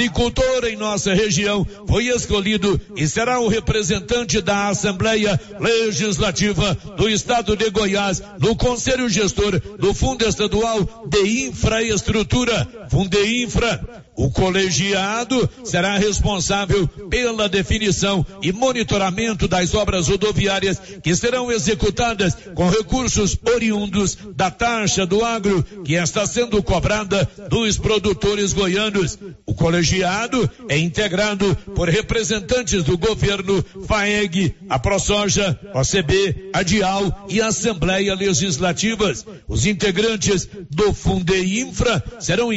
agricultor em nossa região, foi escolhido e será o representante da Assembleia Legislativa do Estado de Goiás no Conselho Gestor do Fundo Estadual de Infraestrutura, Fundeinfra. O colegiado será responsável pela definição e monitoramento das obras rodoviárias que serão executadas com recursos oriundos da taxa do agro que está sendo cobrada dos produtores goianos. O colegiado é integrado por representantes do governo, FAEG, a ProSoja, OCB, a DIAL e a Assembleia Legislativas. Os integrantes do Fundeinfra serão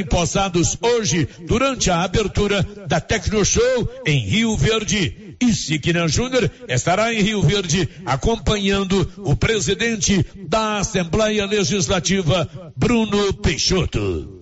hoje durante a abertura da Tecno Show em Rio Verde. E Siqueira Júnior estará em Rio Verde acompanhando o presidente da Assembleia Legislativa, Bruno Peixoto.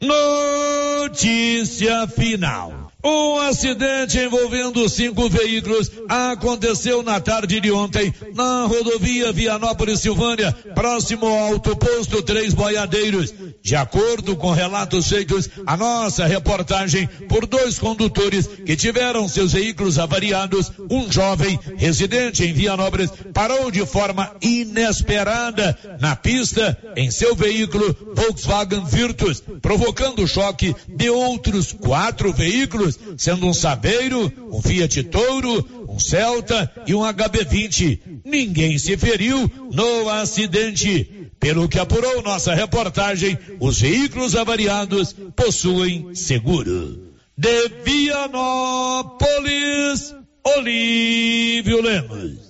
Notícia final. Um acidente envolvendo cinco veículos aconteceu na tarde de ontem na rodovia Vianópolis Silvânia, próximo ao autoposto Três Boiadeiros. De acordo com relatos feitos a nossa reportagem por dois condutores que tiveram seus veículos avariados, um jovem residente em Vianópolis parou de forma inesperada na pista em seu veículo Volkswagen Virtus, provocando o choque de outros quatro veículos sendo um Sabeiro, um Fiat Touro, um Celta e um HB20. Ninguém se feriu no acidente. Pelo que apurou nossa reportagem, os veículos avariados possuem seguro. De Vianópolis, Olívio Lemos.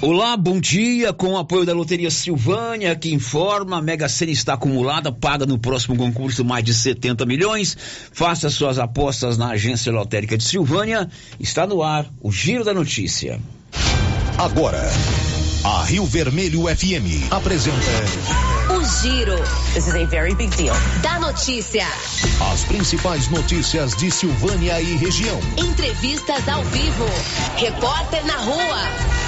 Olá, bom dia. Com o apoio da Loteria Silvânia, que informa, a Mega Sena está acumulada, paga no próximo concurso mais de 70 milhões. Faça suas apostas na Agência Lotérica de Silvânia. Está no ar o Giro da Notícia. Agora, a Rio Vermelho FM apresenta O Giro. This is a very big deal. Da notícia. as principais notícias de Silvânia e região. Entrevistas ao vivo. Repórter na rua.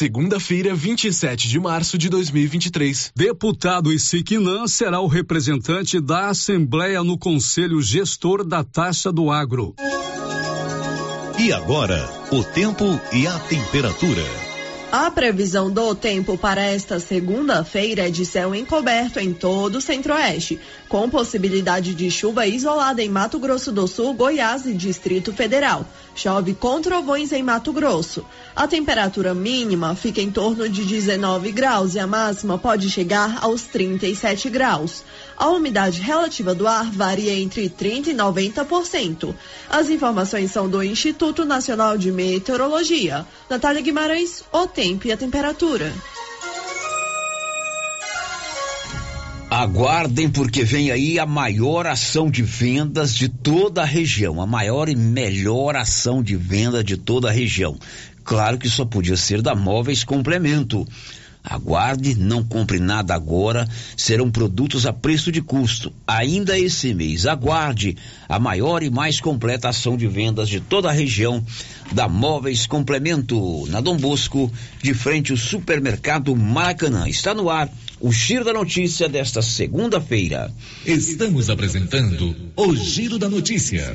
Segunda-feira, 27 de março de 2023. Deputado Isiquinã será o representante da Assembleia no Conselho Gestor da Taxa do Agro. E agora, o tempo e a temperatura. A previsão do tempo para esta segunda-feira é de céu encoberto em todo o centro-oeste, com possibilidade de chuva isolada em Mato Grosso do Sul, Goiás e Distrito Federal. Chove com trovões em Mato Grosso. A temperatura mínima fica em torno de 19 graus e a máxima pode chegar aos 37 graus. A umidade relativa do ar varia entre 30% e 90%. As informações são do Instituto Nacional de Meteorologia. Natália Guimarães, o tempo e a temperatura. Aguardem porque vem aí a maior ação de vendas de toda a região, a maior e melhor ação de venda de toda a região. Claro que só podia ser da Móveis Complemento. Aguarde, não compre nada agora, serão produtos a preço de custo. Ainda esse mês, aguarde a maior e mais completa ação de vendas de toda a região da Móveis Complemento, na Dom Bosco, de frente ao supermercado Maracanã. Está no ar o Giro da Notícia desta segunda-feira. Estamos apresentando o Giro da Notícia.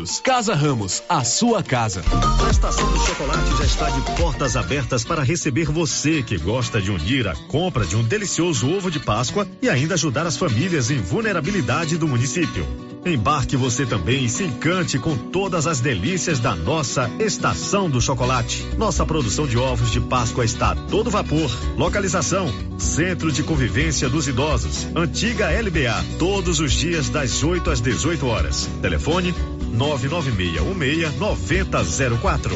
Casa Ramos, a sua casa. A Estação do Chocolate já está de portas abertas para receber você que gosta de unir a compra de um delicioso ovo de Páscoa e ainda ajudar as famílias em vulnerabilidade do município. Embarque você também e se encante com todas as delícias da nossa Estação do Chocolate. Nossa produção de ovos de Páscoa está a todo vapor. Localização: Centro de Convivência dos Idosos, antiga LBA, todos os dias das 8 às 18 horas. Telefone 99616 9004.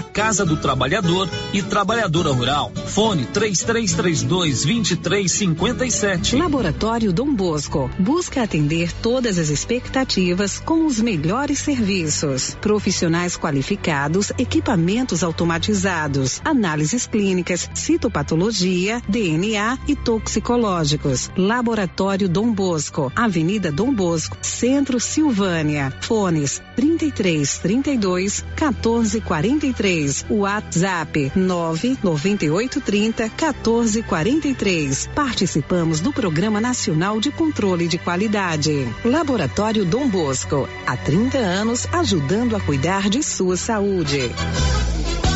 Casa do Trabalhador e Trabalhadora Rural. Fone 3332 2357. Laboratório Dom Bosco busca atender todas as expectativas com os melhores serviços. Profissionais qualificados, equipamentos automatizados, análises clínicas, citopatologia, DNA e toxicológicos. Laboratório Dom Bosco, Avenida Dom Bosco, Centro Silvânia. Fones 33 32 14 43. WhatsApp 9 98 30 14 43. Participamos do Programa Nacional de Controle de Qualidade. Laboratório Dom Bosco, há 30 anos ajudando a cuidar de sua saúde.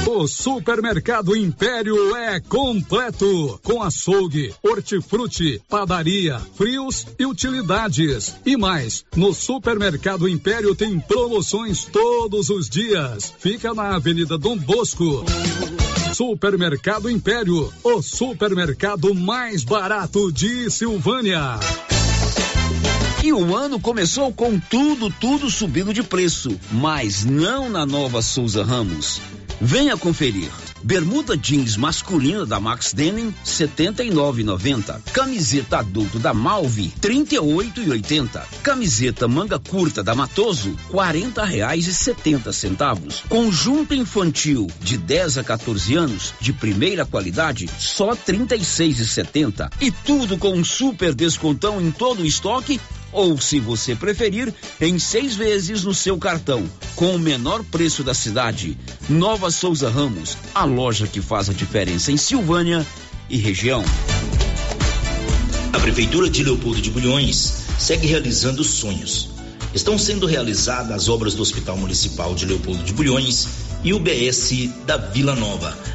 O Supermercado Império é completo, com açougue, hortifruti, padaria, frios e utilidades. E mais, no Supermercado Império tem promoções todos os dias. Fica na Avenida Dom Bosco. Supermercado Império, o supermercado mais barato de Silvânia. E o ano começou com tudo, tudo subindo de preço, mas não na nova Souza Ramos. Venha conferir. Bermuda jeans masculina da Max Denim 79,90. Camiseta adulto da Malve 38,80. Camiseta manga curta da Matoso 40 reais e 70 centavos. Conjunto infantil de 10 a 14 anos de primeira qualidade só 36,70. E tudo com um super descontão em todo o estoque ou, se você preferir, em seis vezes no seu cartão, com o menor preço da cidade. Nova Souza Ramos, a loja que faz a diferença em Silvânia e região. A Prefeitura de Leopoldo de Bulhões segue realizando sonhos. Estão sendo realizadas as obras do Hospital Municipal de Leopoldo de Bulhões e o BS da Vila Nova.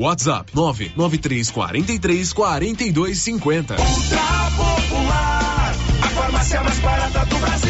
WhatsApp 99343 4250. Ultra Popular, a farmácia mais barata do Brasil.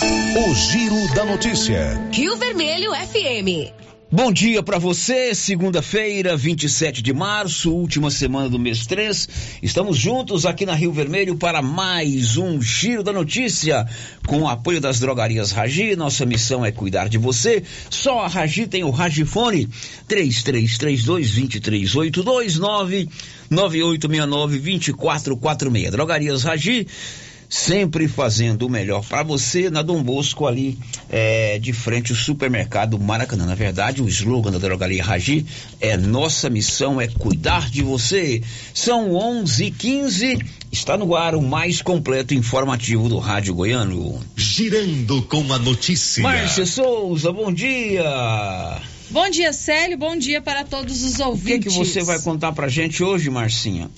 O Giro da Notícia. Rio Vermelho FM. Bom dia para você, segunda-feira, 27 de março, última semana do mês 3. Estamos juntos aqui na Rio Vermelho para mais um Giro da Notícia, com o apoio das drogarias Ragi. Nossa missão é cuidar de você. Só a Ragi tem o Ragifone 3332-23829 9869-2446. Drogarias Ragi sempre fazendo o melhor para você na Dom Bosco ali é, de frente ao supermercado Maracanã. Na verdade, o slogan da Drogaria Ragi é nossa missão é cuidar de você. São 11:15 está no ar o mais completo informativo do rádio goiano. Girando com a notícia. Márcia Souza, bom dia. Bom dia, Célio. Bom dia para todos os ouvintes. O que, que você vai contar pra gente hoje, Marcinha?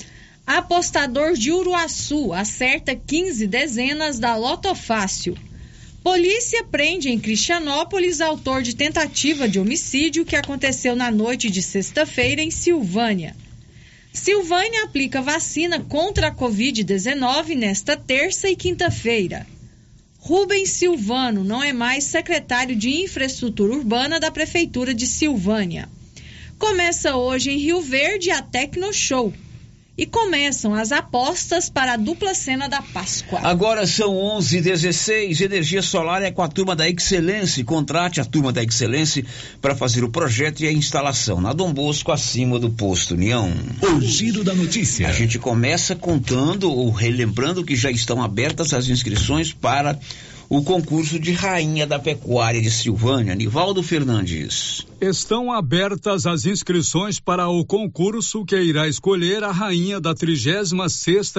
Apostador de Uruaçu acerta 15 dezenas da Loto Fácil. Polícia prende em Cristianópolis autor de tentativa de homicídio que aconteceu na noite de sexta-feira em Silvânia. Silvânia aplica vacina contra a Covid-19 nesta terça e quinta-feira. Rubens Silvano não é mais secretário de Infraestrutura Urbana da Prefeitura de Silvânia. Começa hoje em Rio Verde a Tecno Show e começam as apostas para a dupla cena da Páscoa. Agora são 11:16. Energia solar é com a turma da Excelência. Contrate a turma da Excelência para fazer o projeto e a instalação na Dom Bosco, acima do posto União. O giro da notícia. A gente começa contando ou relembrando que já estão abertas as inscrições para o concurso de Rainha da Pecuária de Silvânia, Nivaldo Fernandes. Estão abertas as inscrições para o concurso que irá escolher a rainha da 36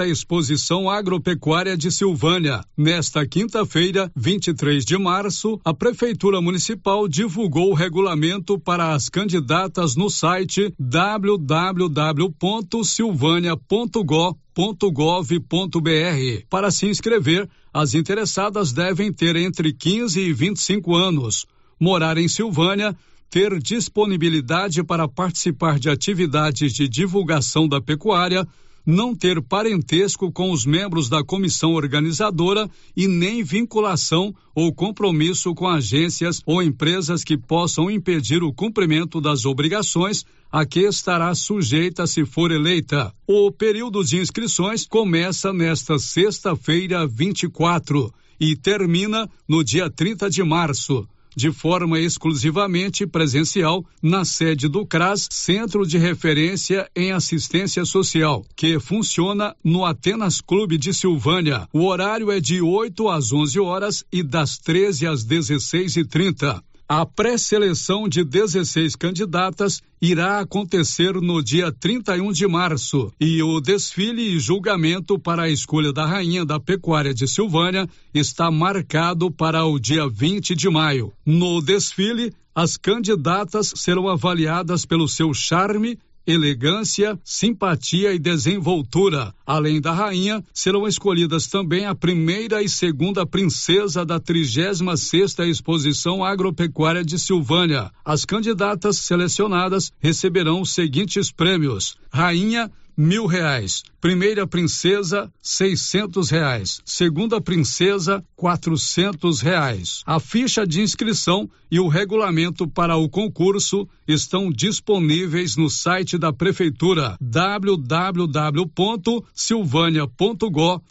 Exposição Agropecuária de Silvânia. Nesta quinta-feira, 23 de março, a Prefeitura Municipal divulgou o regulamento para as candidatas no site www.silvânia.gov.br. Para se inscrever, as interessadas devem ter entre 15 e 25 anos, morar em Silvânia, ter disponibilidade para participar de atividades de divulgação da pecuária, não ter parentesco com os membros da comissão organizadora e nem vinculação ou compromisso com agências ou empresas que possam impedir o cumprimento das obrigações a que estará sujeita se for eleita. O período de inscrições começa nesta sexta-feira, 24, e termina no dia 30 de março de forma exclusivamente presencial na sede do CRAS, Centro de Referência em Assistência Social, que funciona no Atenas Clube de Silvânia. O horário é de 8 às 11 horas e das 13 às 16 e 30 a pré-seleção de 16 candidatas irá acontecer no dia 31 de março e o desfile e julgamento para a escolha da rainha da pecuária de Silvânia está marcado para o dia 20 de maio. No desfile, as candidatas serão avaliadas pelo seu charme elegância, simpatia e desenvoltura. Além da rainha, serão escolhidas também a primeira e segunda princesa da 36ª Exposição Agropecuária de Silvânia. As candidatas selecionadas receberão os seguintes prêmios: Rainha mil reais. Primeira princesa, seiscentos reais. Segunda princesa, quatrocentos reais. A ficha de inscrição e o regulamento para o concurso estão disponíveis no site da Prefeitura www.silvania.gov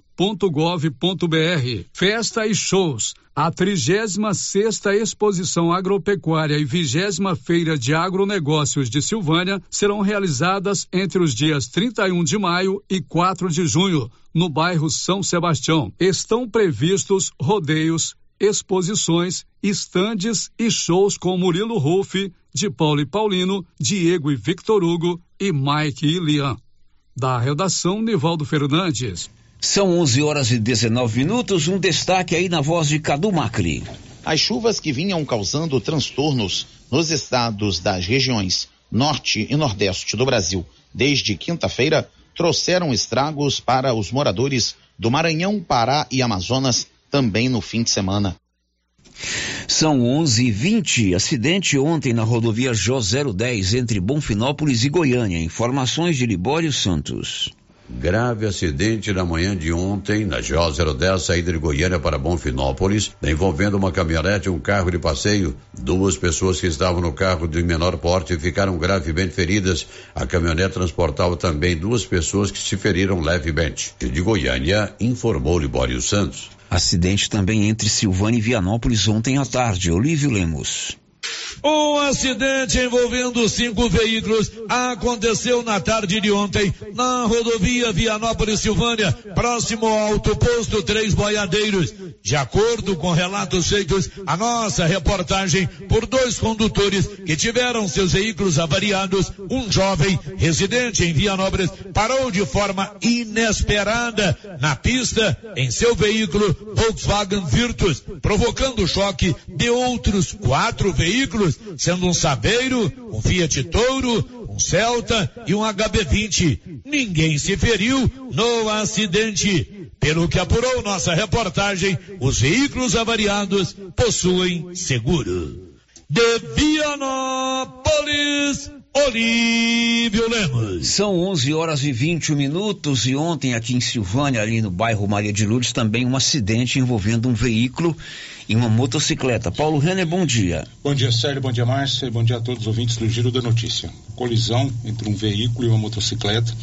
gov.br. Festa e shows. A 36 Exposição Agropecuária e 20 Feira de Agronegócios de Silvânia serão realizadas entre os dias 31 de maio e 4 de junho, no bairro São Sebastião. Estão previstos rodeios, exposições, estandes e shows com Murilo Ruff, de Paulo e Paulino, Diego e Victor Hugo e Mike e Lian. Da redação, Nivaldo Fernandes. São 11 horas e 19 minutos. Um destaque aí na voz de Cadu Macri. As chuvas que vinham causando transtornos nos estados das regiões norte e nordeste do Brasil desde quinta-feira trouxeram estragos para os moradores do Maranhão, Pará e Amazonas também no fim de semana. São 11:20. Acidente ontem na rodovia J 010 entre Bonfinópolis e Goiânia. Informações de Libório Santos. Grave acidente na manhã de ontem na GO010, saída de Goiânia para Bonfinópolis, envolvendo uma caminhonete e um carro de passeio. Duas pessoas que estavam no carro de menor porte ficaram gravemente feridas. A caminhonete transportava também duas pessoas que se feriram levemente. De Goiânia, informou Libório Santos. Acidente também entre Silvânia e Vianópolis ontem à tarde. Olívio Lemos. Um acidente envolvendo cinco veículos aconteceu na tarde de ontem na rodovia Vianópolis Silvânia, próximo ao autoposto Três Boiadeiros. De acordo com relatos feitos, a nossa reportagem por dois condutores que tiveram seus veículos avariados, um jovem residente em Vianópolis parou de forma inesperada na pista em seu veículo Volkswagen Virtus, provocando o choque de outros quatro veículos sendo um Sabeiro, um Fiat Touro, um Celta e um HB20. Ninguém se feriu no acidente. Pelo que apurou nossa reportagem, os veículos avariados possuem seguro. De Vianópolis, Olívio Lemos. São 11 horas e 21 minutos e ontem aqui em Silvânia, ali no bairro Maria de Lourdes, também um acidente envolvendo um veículo e uma motocicleta. Paulo Renner, bom dia. Bom dia, Sérgio, bom dia, Márcia, bom dia a todos os ouvintes do Giro da Notícia. Colisão entre um veículo e uma motocicleta,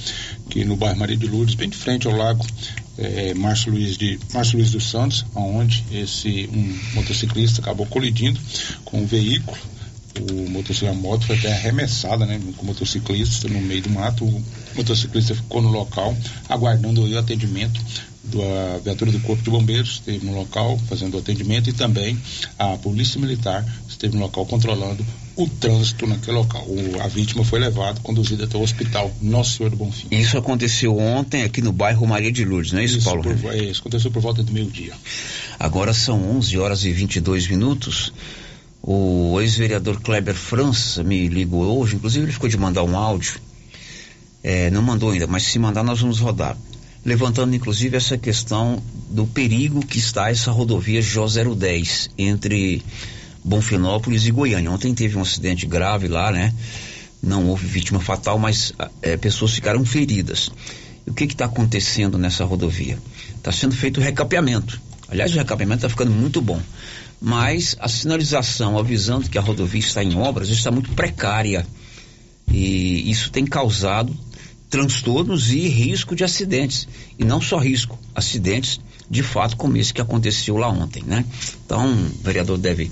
que no bairro Maria de Lourdes, bem de frente ao lago é, Márcio Luiz de Márcio Luiz dos Santos, onde esse um motociclista acabou colidindo com o um veículo o motociclista, a moto foi até arremessada, né, com o motociclista no meio do mato. O motociclista ficou no local, aguardando o atendimento da viatura do Corpo de Bombeiros, esteve no local fazendo o atendimento e também a Polícia Militar esteve no local controlando o trânsito naquele local. O, a vítima foi levada, conduzida até o hospital Nosso Senhor do Bonfim. Isso aconteceu ontem aqui no bairro Maria de Lourdes, não é isso, isso Paulo? Por, é, isso aconteceu por volta do meio-dia. Agora são 11 horas e 22 minutos. O ex-vereador Kleber França me ligou hoje, inclusive ele ficou de mandar um áudio. É, não mandou ainda, mas se mandar nós vamos rodar. Levantando inclusive essa questão do perigo que está essa rodovia J010 entre Bonfinópolis e Goiânia. Ontem teve um acidente grave lá, né? Não houve vítima fatal, mas é, pessoas ficaram feridas. E o que está acontecendo nessa rodovia? Está sendo feito o recapeamento. Aliás, o recapeamento está ficando muito bom mas a sinalização avisando que a rodovia está em obras está muito precária. E isso tem causado transtornos e risco de acidentes. E não só risco, acidentes de fato como esse que aconteceu lá ontem, né? Então, o vereador deve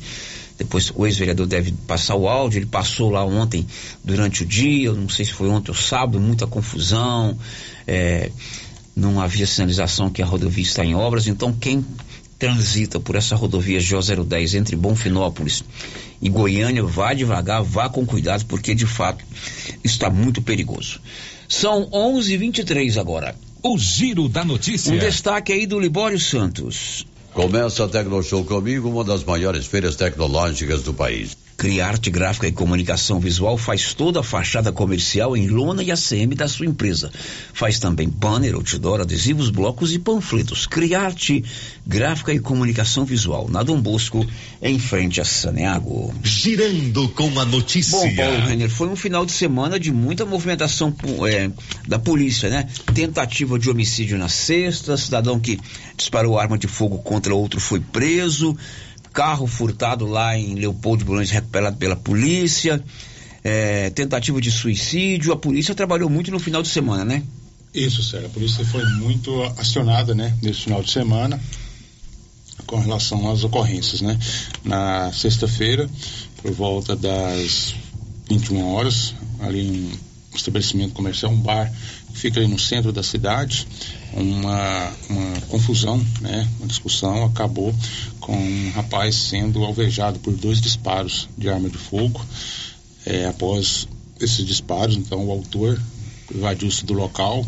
depois o ex-vereador deve passar o áudio, ele passou lá ontem durante o dia, não sei se foi ontem ou sábado, muita confusão, é, não havia sinalização que a rodovia está em obras, então quem transita por essa rodovia J010 entre Bonfinópolis e Goiânia, vá devagar, vá com cuidado, porque de fato está muito perigoso. São 11:23 agora. O giro da notícia. Um destaque aí do Libório Santos. Começa a Tecnoshow comigo, uma das maiores feiras tecnológicas do país. Criarte Gráfica e Comunicação Visual faz toda a fachada comercial em lona e ACM da sua empresa. Faz também banner, outdoor, adesivos, blocos e panfletos. Criarte Gráfica e Comunicação Visual, na Dom Bosco, em frente a Saneago. Girando com a notícia. Bom, Paulo Renner, foi um final de semana de muita movimentação é, da polícia, né? Tentativa de homicídio na sexta, cidadão que disparou arma de fogo contra outro foi preso carro furtado lá em Leopoldo de recuperado pela polícia, é, tentativa de suicídio. A polícia trabalhou muito no final de semana, né? Isso, Sérgio. A polícia foi muito acionada, né, nesse final de semana com relação às ocorrências, né? Na sexta-feira, por volta das 21 horas, ali um estabelecimento comercial, um bar fica no centro da cidade, uma, uma confusão, né? Uma discussão acabou com um rapaz sendo alvejado por dois disparos de arma de fogo. É, após esses disparos, então o autor evadiu-se do local.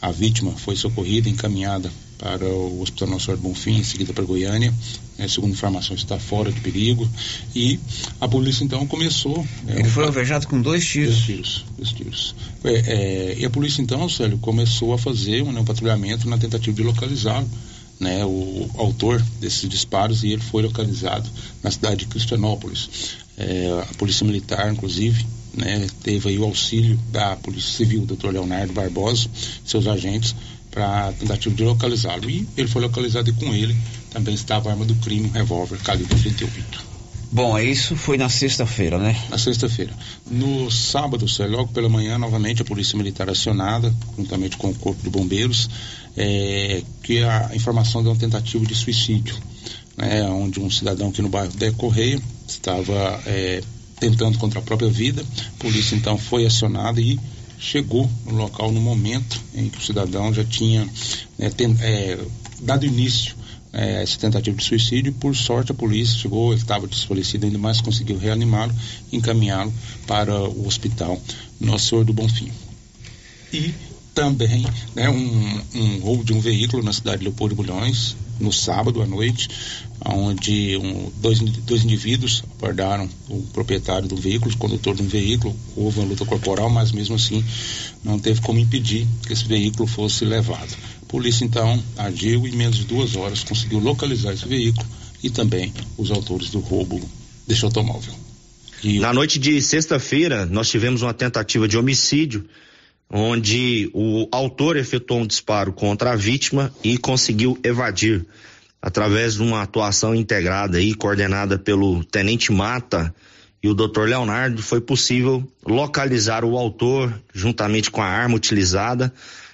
A vítima foi socorrida, encaminhada para o Hospital Nosso Senhor Bonfim, em seguida para Goiânia. É, segundo informações, está fora de perigo. E a polícia então começou. É, Ele foi alvejado com dois tiros. Dois tiros. Dois tiros. É, é, e a polícia então, Célio, começou a fazer um, né, um patrulhamento na tentativa de localizá-lo né, o autor desses disparos e ele foi localizado na cidade de Cristianópolis. É, a polícia militar, inclusive, né, teve o auxílio da Polícia Civil, doutor Leonardo Barbosa, seus agentes, para tentativa de localizá-lo. E ele foi localizado e com ele também estava a arma do crime, um revólver calibre 38. Bom, isso foi na sexta-feira, né? Na sexta-feira. No sábado, logo pela manhã, novamente a Polícia Militar acionada, juntamente com o Corpo de Bombeiros, é, que a informação de uma tentativa de suicídio, né, onde um cidadão aqui no bairro Dé Correia estava é, tentando contra a própria vida. A polícia então foi acionada e chegou no local no momento em que o cidadão já tinha né, tem, é, dado início é, essa tentativa de suicídio. Por sorte, a polícia chegou, ele estava desfalecido ainda mais, conseguiu reanimá-lo e encaminhá-lo para o hospital Nosso Senhor do Bonfim. E também né, um, um roubo de um veículo na cidade de Leopoldo Bulhões, no sábado à noite, onde um, dois, dois indivíduos abordaram o proprietário do veículo, o condutor de um veículo, houve uma luta corporal, mas mesmo assim não teve como impedir que esse veículo fosse levado polícia então agiu e em menos de duas horas conseguiu localizar esse veículo e também os autores do roubo desse automóvel. E... Na noite de sexta-feira, nós tivemos uma tentativa de homicídio, onde o autor efetuou um disparo contra a vítima e conseguiu evadir. Através de uma atuação integrada e coordenada pelo Tenente Mata e o Dr. Leonardo, foi possível localizar o autor juntamente com a arma utilizada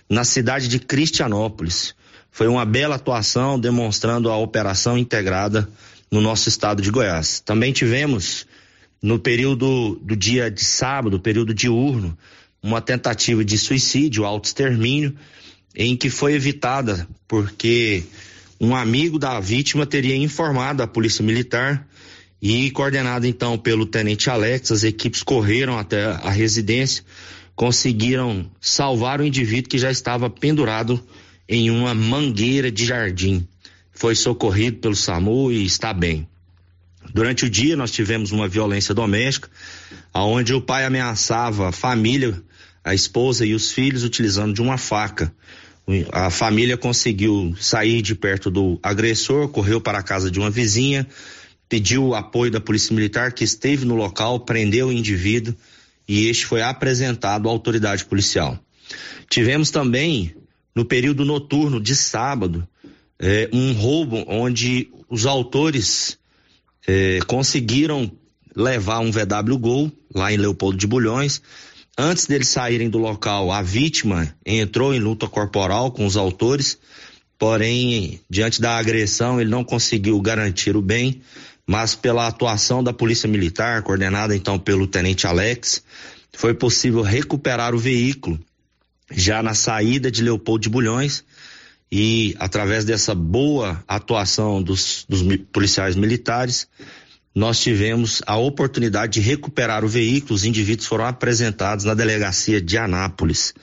na cidade de Cristianópolis. Foi uma bela atuação demonstrando a operação integrada no nosso estado de Goiás. Também tivemos no período do dia de sábado, período diurno, uma tentativa de suicídio, auto-extermínio, em que foi evitada porque um amigo da vítima teria informado a Polícia Militar e coordenado então pelo Tenente Alex, as equipes correram até a residência conseguiram salvar o indivíduo que já estava pendurado em uma mangueira de jardim. Foi socorrido pelo SAMU e está bem. Durante o dia nós tivemos uma violência doméstica, aonde o pai ameaçava a família, a esposa e os filhos utilizando de uma faca. A família conseguiu sair de perto do agressor, correu para a casa de uma vizinha, pediu o apoio da polícia militar que esteve no local, prendeu o indivíduo e este foi apresentado à autoridade policial. Tivemos também, no período noturno de sábado, eh, um roubo onde os autores eh, conseguiram levar um VW Gol lá em Leopoldo de Bulhões. Antes deles saírem do local, a vítima entrou em luta corporal com os autores, porém, diante da agressão, ele não conseguiu garantir o bem mas pela atuação da Polícia Militar, coordenada então pelo Tenente Alex, foi possível recuperar o veículo já na saída de Leopoldo de Bulhões e através dessa boa atuação dos, dos policiais militares, nós tivemos a oportunidade de recuperar o veículo, os indivíduos foram apresentados na delegacia de Anápolis.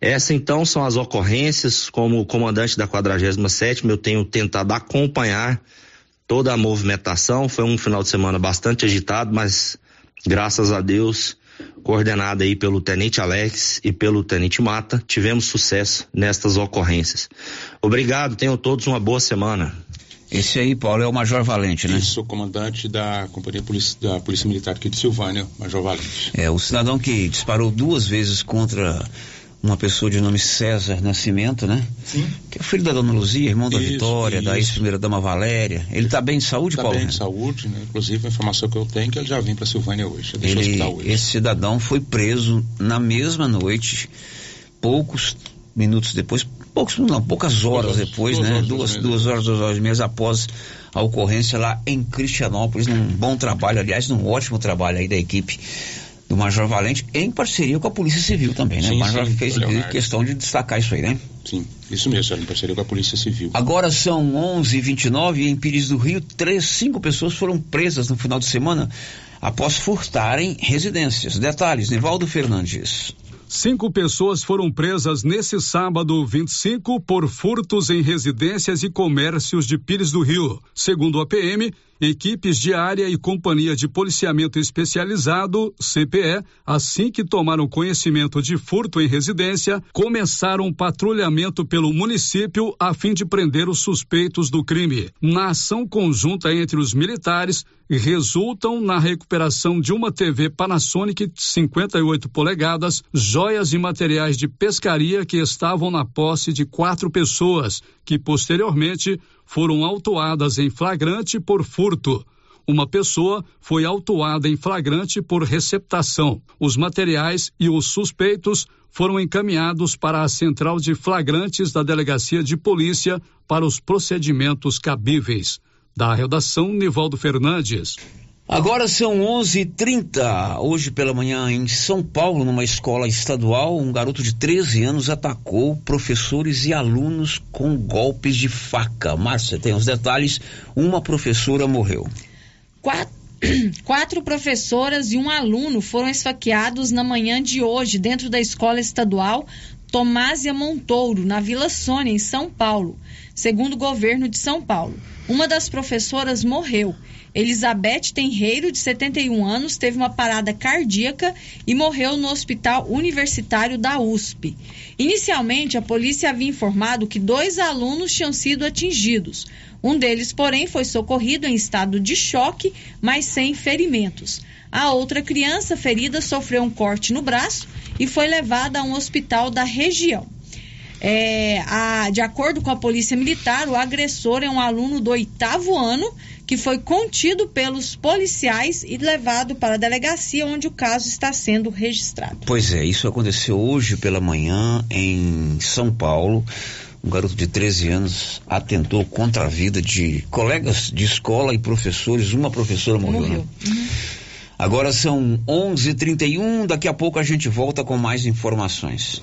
Essas então são as ocorrências, como comandante da 47 eu tenho tentado acompanhar toda a movimentação. Foi um final de semana bastante agitado, mas graças a Deus, coordenado aí pelo Tenente Alex e pelo Tenente Mata, tivemos sucesso nestas ocorrências. Obrigado, tenham todos uma boa semana. Esse aí, Paulo, é o Major Valente, né? Isso, comandante da Companhia Polícia, da Polícia Militar aqui de Silvânia, Major Valente. É, o cidadão que disparou duas vezes contra uma pessoa de nome César Nascimento, né? Sim. Que é filho da dona Luzia, irmão da Vitória, isso. da ex-primeira dama Valéria. Ele está bem de saúde, tá Paulo? Está bem de saúde, né? Inclusive a informação que eu tenho é que ele já vem para Silvânia hoje, ele, hoje. Esse cidadão foi preso na mesma noite, poucos minutos depois, poucos, não, poucas horas duas, depois, duas né? Horas, duas, duas horas, duas horas e meia após a ocorrência lá em Cristianópolis, num bom trabalho, aliás, num ótimo trabalho aí da equipe do Major Valente, em parceria com a Polícia Civil também, né? Sim, o Major sim, fez questão de destacar isso aí, né? Sim, isso mesmo, em parceria com a Polícia Civil. Agora são 11h29 e em Pires do Rio, três, cinco pessoas foram presas no final de semana após furtarem residências. Detalhes, Nivaldo Fernandes. Cinco pessoas foram presas nesse sábado 25 por furtos em residências e comércios de Pires do Rio. Segundo a PM, Equipes de área e Companhia de Policiamento Especializado, CPE, assim que tomaram conhecimento de furto em residência, começaram um patrulhamento pelo município a fim de prender os suspeitos do crime. Na ação conjunta entre os militares, resultam na recuperação de uma TV Panasonic 58 polegadas, joias e materiais de pescaria que estavam na posse de quatro pessoas, que posteriormente foram autuadas em flagrante por furto. Uma pessoa foi autuada em flagrante por receptação. Os materiais e os suspeitos foram encaminhados para a central de flagrantes da Delegacia de Polícia para os procedimentos cabíveis. Da redação, Nivaldo Fernandes. Agora são 11:30. Hoje pela manhã em São Paulo, numa escola estadual, um garoto de 13 anos atacou professores e alunos com golpes de faca. Márcia, tem os detalhes. Uma professora morreu. Quatro, quatro professoras e um aluno foram esfaqueados na manhã de hoje dentro da escola estadual Tomásia Montouro, na Vila Sônia, em São Paulo, segundo o governo de São Paulo. Uma das professoras morreu. Elizabeth Tenreiro, de 71 anos, teve uma parada cardíaca e morreu no Hospital Universitário da USP. Inicialmente, a polícia havia informado que dois alunos tinham sido atingidos. Um deles, porém, foi socorrido em estado de choque, mas sem ferimentos. A outra criança ferida sofreu um corte no braço e foi levada a um hospital da região. É, a, de acordo com a Polícia Militar, o agressor é um aluno do oitavo ano que foi contido pelos policiais e levado para a delegacia onde o caso está sendo registrado. Pois é, isso aconteceu hoje pela manhã em São Paulo. Um garoto de 13 anos atentou contra a vida de colegas de escola e professores. Uma professora morreu. morreu. Né? Uhum. Agora são 11:31. Daqui a pouco a gente volta com mais informações.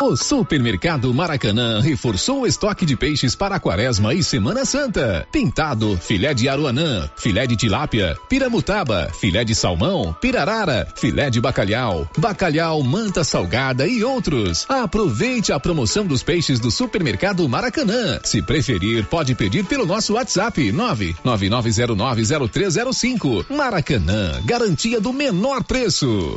O Supermercado Maracanã reforçou o estoque de peixes para a Quaresma e Semana Santa. Pintado, filé de aruanã, filé de tilápia, piramutaba, filé de salmão, pirarara, filé de bacalhau, bacalhau, manta salgada e outros. Aproveite a promoção dos peixes do Supermercado Maracanã. Se preferir, pode pedir pelo nosso WhatsApp 999090305. Maracanã, garantia do menor preço.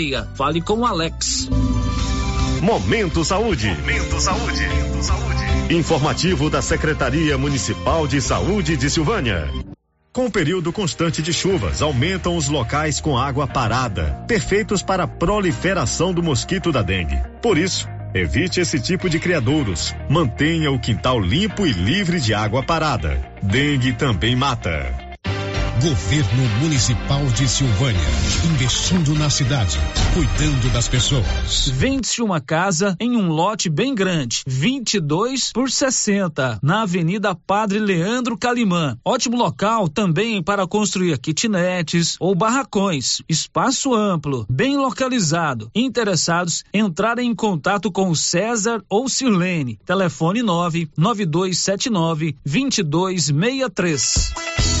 Fale com o Alex. Momento Saúde. Momento Saúde. Informativo da Secretaria Municipal de Saúde de Silvânia. Com o período constante de chuvas, aumentam os locais com água parada, perfeitos para a proliferação do mosquito da dengue. Por isso, evite esse tipo de criadouros. Mantenha o quintal limpo e livre de água parada. Dengue também mata. Governo Municipal de Silvânia, investindo na cidade, cuidando das pessoas. Vende-se uma casa em um lote bem grande, 22 por 60, na Avenida Padre Leandro Calimã. Ótimo local também para construir kitnetes ou barracões. Espaço amplo, bem localizado. Interessados, entrarem em contato com César ou Silene. Telefone 9 9279 2263.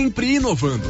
sempre inovando.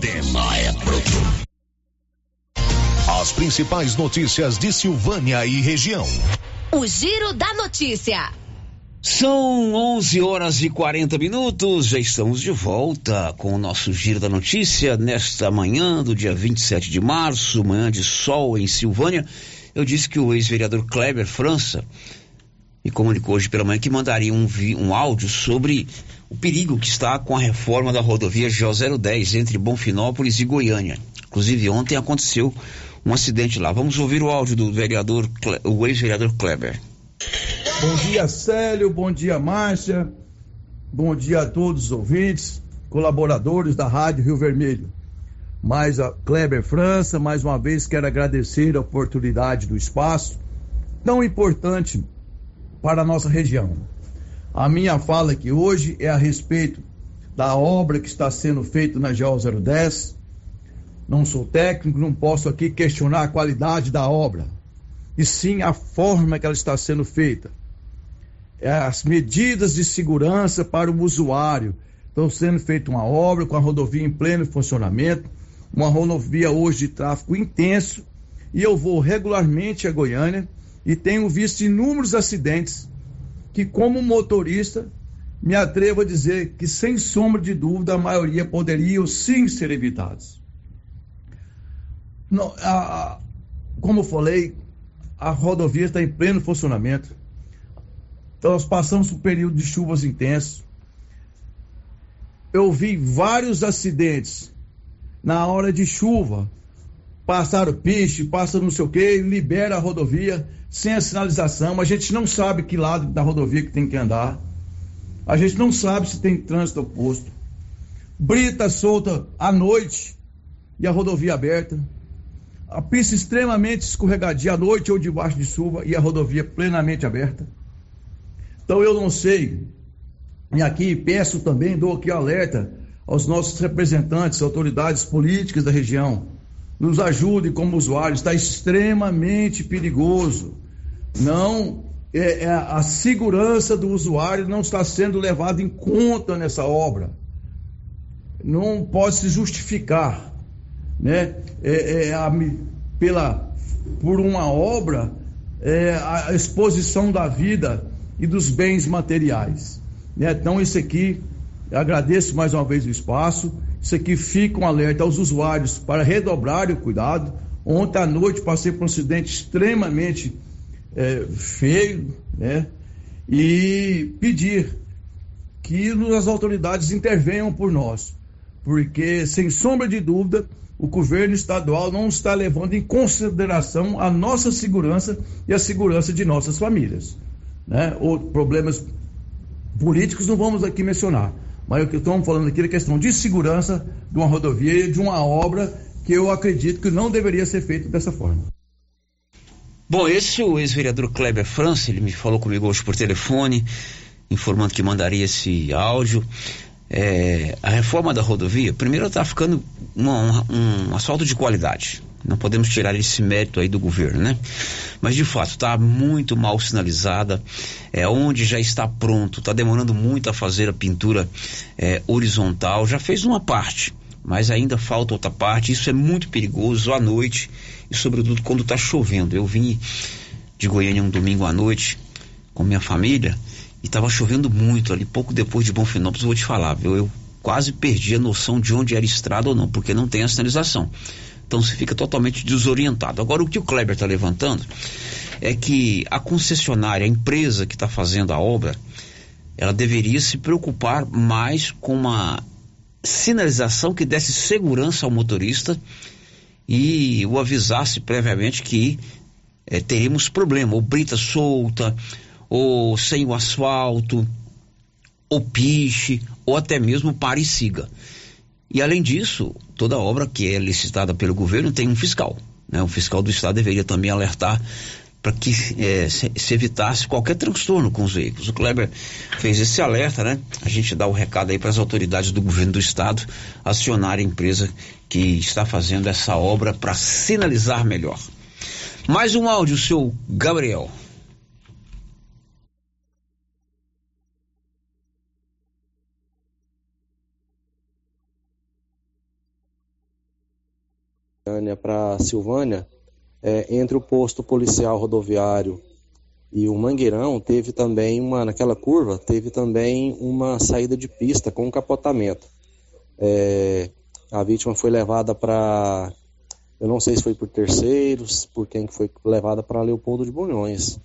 é pronto. As principais notícias de Silvânia e região. O Giro da Notícia. São 11 horas e 40 minutos, já estamos de volta com o nosso Giro da Notícia nesta manhã do dia 27 de março, manhã de sol em Silvânia. Eu disse que o ex-vereador Kleber França me comunicou hoje pela manhã que mandaria um, um áudio sobre o perigo que está com a reforma da rodovia GO010 entre Bonfinópolis e Goiânia. Inclusive, ontem aconteceu um acidente lá. Vamos ouvir o áudio do vereador, o ex-vereador Kleber. Bom dia, Célio. Bom dia, Márcia. Bom dia a todos os ouvintes, colaboradores da Rádio Rio Vermelho. Mais a Kleber França, mais uma vez quero agradecer a oportunidade do espaço tão importante para a nossa região. A minha fala aqui hoje é a respeito da obra que está sendo feita na GO 010. Não sou técnico, não posso aqui questionar a qualidade da obra, e sim a forma que ela está sendo feita. É as medidas de segurança para o usuário. Estão sendo feita uma obra com a rodovia em pleno funcionamento, uma rodovia hoje de tráfego intenso, e eu vou regularmente a Goiânia e tenho visto inúmeros acidentes que, como motorista, me atrevo a dizer que, sem sombra de dúvida, a maioria poderiam sim ser evitados. Não, a, como eu falei, a rodovia está em pleno funcionamento. Então, nós passamos por um período de chuvas intensos. Eu vi vários acidentes na hora de chuva. Passaram piche, passa não sei o que, libera a rodovia sem a sinalização. A gente não sabe que lado da rodovia que tem que andar. A gente não sabe se tem trânsito oposto. Brita solta à noite e a rodovia aberta. A pista extremamente escorregadia à noite ou debaixo de chuva e a rodovia plenamente aberta. Então eu não sei. E aqui peço também, dou aqui alerta aos nossos representantes, autoridades políticas da região. Nos ajude como usuários, está extremamente perigoso. Não é, é, a segurança do usuário não está sendo levada em conta nessa obra. Não pode se justificar, né? É, é a, pela por uma obra é, a exposição da vida e dos bens materiais. Né? Então isso aqui agradeço mais uma vez o espaço. Isso aqui fica um alerta aos usuários para redobrarem o cuidado. Ontem à noite passei por um acidente extremamente é, feio, né? E pedir que as autoridades intervenham por nós, porque sem sombra de dúvida o governo estadual não está levando em consideração a nossa segurança e a segurança de nossas famílias, né? Ou problemas políticos não vamos aqui mencionar, mas o que estamos falando aqui é questão de segurança de uma rodovia e de uma obra que eu acredito que não deveria ser feito dessa forma. Bom, esse é o ex-vereador Kleber França, ele me falou comigo hoje por telefone, informando que mandaria esse áudio. É, a reforma da rodovia, primeiro está ficando uma, um, um asfalto de qualidade. Não podemos tirar esse mérito aí do governo, né? Mas de fato está muito mal sinalizada. É onde já está pronto, está demorando muito a fazer a pintura é, horizontal. Já fez uma parte, mas ainda falta outra parte. Isso é muito perigoso à noite e sobretudo quando está chovendo. Eu vim de Goiânia um domingo à noite com minha família e estava chovendo muito ali, pouco depois de Bonfinópolis, vou te falar, viu? Eu quase perdi a noção de onde era estrada ou não, porque não tem a sinalização. Então você fica totalmente desorientado. Agora, o que o Kleber está levantando é que a concessionária, a empresa que está fazendo a obra, ela deveria se preocupar mais com uma sinalização que desse segurança ao motorista e o avisasse previamente que é, teríamos problema, ou brita solta, ou sem o asfalto, ou piche, ou até mesmo pare e siga. E além disso, toda obra que é licitada pelo governo tem um fiscal. Né? O fiscal do estado deveria também alertar para que é, se, se, evitasse qualquer transtorno com os veículos. O Kleber fez esse alerta, né? A gente dá o recado aí para as autoridades do governo do estado acionar a empresa que está fazendo essa obra para sinalizar melhor. Mais um áudio, seu Gabriel. Para Silvânia, é, entre o posto policial rodoviário e o Mangueirão, teve também uma, naquela curva, teve também uma saída de pista com um capotamento. É, a vítima foi levada para, eu não sei se foi por terceiros, por quem que foi levada para Leopoldo de Bulhões.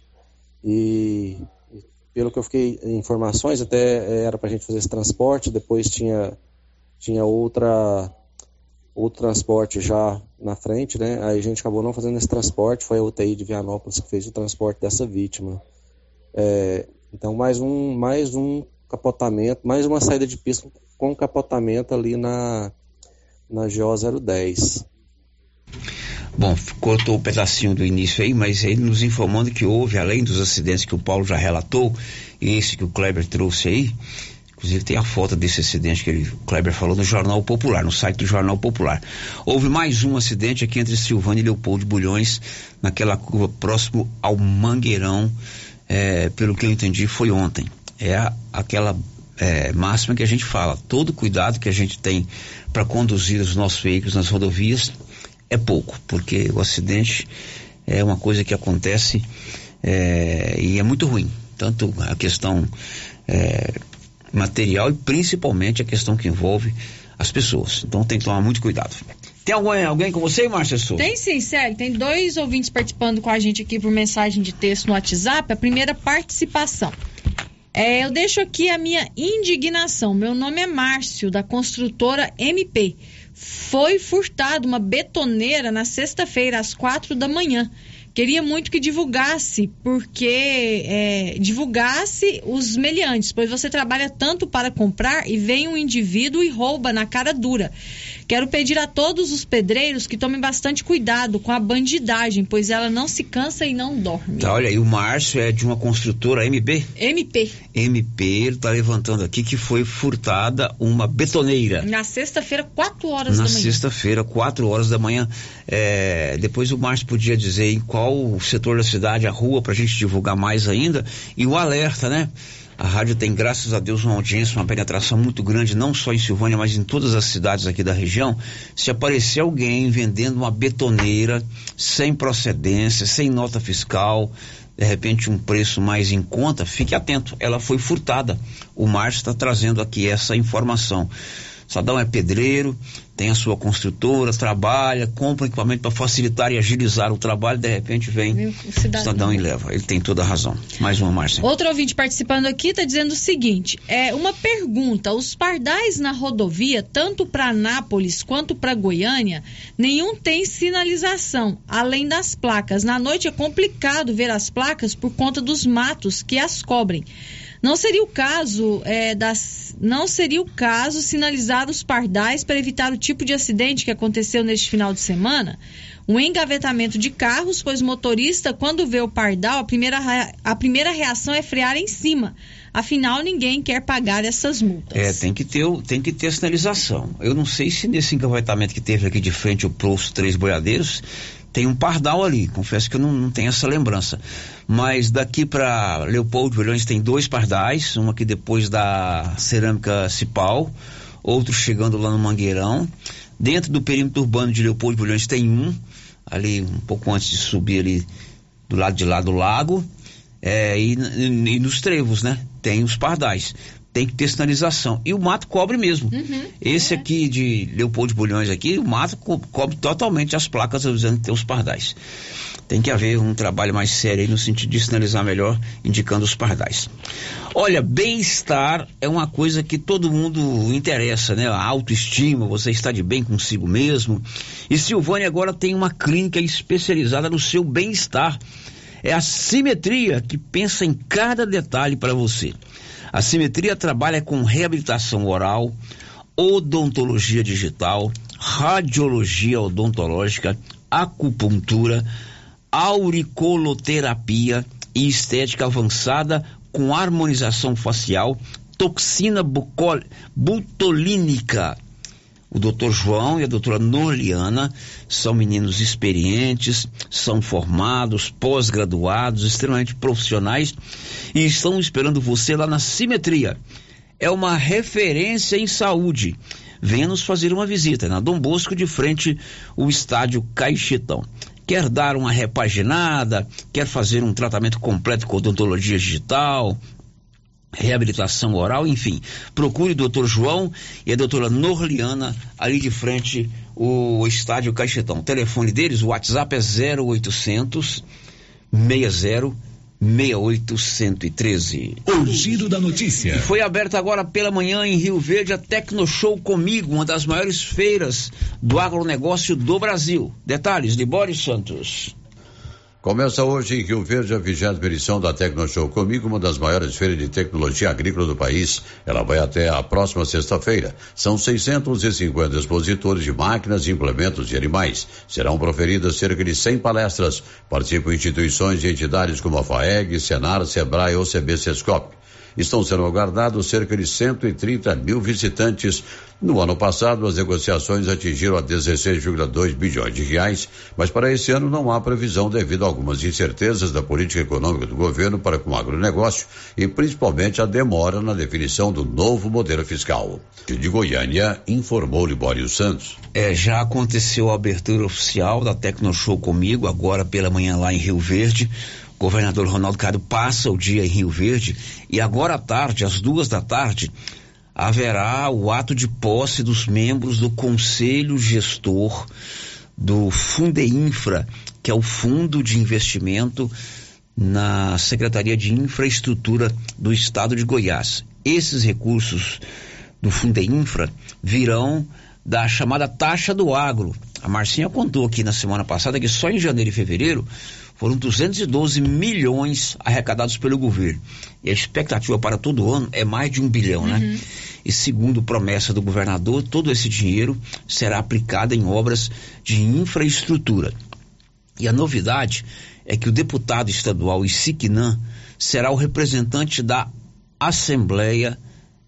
E pelo que eu fiquei informações, até era para a gente fazer esse transporte, depois tinha, tinha outra o transporte já na frente, né? Aí a gente acabou não fazendo esse transporte, foi a UTI de Vianópolis que fez o transporte dessa vítima. É, então mais um, mais um capotamento, mais uma saída de pista com capotamento ali na, na GO 010. Bom, cortou um pedacinho do início aí, mas ele nos informando que houve, além dos acidentes que o Paulo já relatou, e esse que o Kleber trouxe aí, Inclusive tem a foto desse acidente que ele, o Kleber falou no Jornal Popular, no site do Jornal Popular. Houve mais um acidente aqui entre Silvânia e Leopoldo Bulhões, naquela curva próximo ao Mangueirão, é, pelo que eu entendi, foi ontem. É a, aquela é, máxima que a gente fala. Todo cuidado que a gente tem para conduzir os nossos veículos nas rodovias é pouco, porque o acidente é uma coisa que acontece é, e é muito ruim. Tanto a questão é, material e principalmente a questão que envolve as pessoas. Então tem que tomar muito cuidado. Tem alguém, alguém com você, Márcia Souza? Tem sim, Célio. Tem dois ouvintes participando com a gente aqui por mensagem de texto no WhatsApp. A primeira participação. É, eu deixo aqui a minha indignação. Meu nome é Márcio, da construtora MP. Foi furtado uma betoneira na sexta-feira, às quatro da manhã. Queria muito que divulgasse, porque é, divulgasse os meliantes, pois você trabalha tanto para comprar e vem um indivíduo e rouba na cara dura. Quero pedir a todos os pedreiros que tomem bastante cuidado com a bandidagem, pois ela não se cansa e não dorme. Tá, olha aí, o Márcio é de uma construtora MB? MP. MP, ele tá levantando aqui que foi furtada uma betoneira. Na sexta-feira, 4 horas Na da manhã. Na sexta-feira, 4 horas da manhã. É, depois o Márcio podia dizer em qual setor da cidade, a rua, pra gente divulgar mais ainda. E o alerta, né? A rádio tem, graças a Deus, uma audiência, uma penetração muito grande, não só em Silvânia, mas em todas as cidades aqui da região. Se aparecer alguém vendendo uma betoneira sem procedência, sem nota fiscal, de repente um preço mais em conta, fique atento. Ela foi furtada. O Márcio está trazendo aqui essa informação. Sadão é pedreiro, tem a sua construtora, trabalha, compra equipamento para facilitar e agilizar o trabalho, de repente vem o cidadão e leva. Ele tem toda a razão. Mais uma, Márcia. Outro ouvinte participando aqui está dizendo o seguinte: é uma pergunta. Os pardais na rodovia, tanto para Anápolis quanto para Goiânia, nenhum tem sinalização, além das placas. Na noite é complicado ver as placas por conta dos matos que as cobrem. Não seria o caso é, das, não seria o caso sinalizar os pardais para evitar o tipo de acidente que aconteceu neste final de semana? Um engavetamento de carros, pois o motorista, quando vê o pardal, a primeira, a primeira reação é frear em cima. Afinal, ninguém quer pagar essas multas. É, tem que ter, tem que ter sinalização. Eu não sei se nesse engavetamento que teve aqui de frente o Poço Três Boiadeiros, tem um pardal ali. Confesso que eu não, não tenho essa lembrança. Mas daqui para Leopoldo Vilhões tem dois pardais, um aqui depois da Cerâmica Cipal, outro chegando lá no Mangueirão. Dentro do perímetro urbano de Leopoldo Vilhões tem um, ali um pouco antes de subir ali do lado de lá do lago. É, e, e, nos trevos, né? Tem os pardais tem que ter sinalização. E o mato cobre mesmo. Uhum, Esse é. aqui de Leopoldo de Bulhões aqui, o mato co cobre totalmente as placas usando que tem os pardais. Tem que haver um trabalho mais sério aí no sentido de sinalizar melhor, indicando os pardais. Olha, bem-estar é uma coisa que todo mundo interessa, né? A autoestima, você está de bem consigo mesmo. E Silvânia agora tem uma clínica especializada no seu bem-estar. É a Simetria que pensa em cada detalhe para você. A Simetria trabalha com reabilitação oral, odontologia digital, radiologia odontológica, acupuntura, auricoloterapia e estética avançada com harmonização facial, toxina bucol, butolínica. O doutor João e a doutora Norliana são meninos experientes, são formados, pós-graduados, extremamente profissionais e estão esperando você lá na Simetria. É uma referência em saúde. Venha nos fazer uma visita na Dom Bosco, de frente o estádio Caixetão. Quer dar uma repaginada, quer fazer um tratamento completo com odontologia digital, reabilitação oral, enfim. Procure o doutor João e a doutora Norliana ali de frente o estádio Caixetão. O telefone deles, o WhatsApp é 0800 60 68113. O giro da notícia. E foi aberta agora pela manhã em Rio Verde a Tecnoshow Comigo, uma das maiores feiras do agronegócio do Brasil. Detalhes de Boris Santos. Começa hoje em Rio Verde a vigésima edição da Tecnoshow Comigo, uma das maiores feiras de tecnologia agrícola do país. Ela vai até a próxima sexta-feira. São 650 expositores de máquinas, implementos e animais. Serão proferidas cerca de 100 palestras. Participam instituições e entidades como a FAEG, Senar, Sebrae ou CB Sescop. Estão sendo aguardados cerca de 130 mil visitantes. No ano passado, as negociações atingiram a 16,2 bilhões de reais, mas para esse ano não há previsão devido a algumas incertezas da política econômica do governo para com o agronegócio e principalmente a demora na definição do novo modelo fiscal. De Goiânia, informou Libório Santos. É, já aconteceu a abertura oficial da Tecnoshow comigo, agora pela manhã lá em Rio Verde governador Ronaldo Cado passa o dia em Rio Verde e agora à tarde, às duas da tarde, haverá o ato de posse dos membros do Conselho Gestor do Fundeinfra, que é o Fundo de Investimento na Secretaria de Infraestrutura do Estado de Goiás. Esses recursos do Fundeinfra virão da chamada taxa do agro. A Marcinha contou aqui na semana passada que só em janeiro e fevereiro foram 212 milhões arrecadados pelo governo. E a expectativa para todo ano é mais de um bilhão, né? Uhum. E segundo promessa do governador, todo esse dinheiro será aplicado em obras de infraestrutura. E a novidade é que o deputado estadual Isiquinã será o representante da Assembleia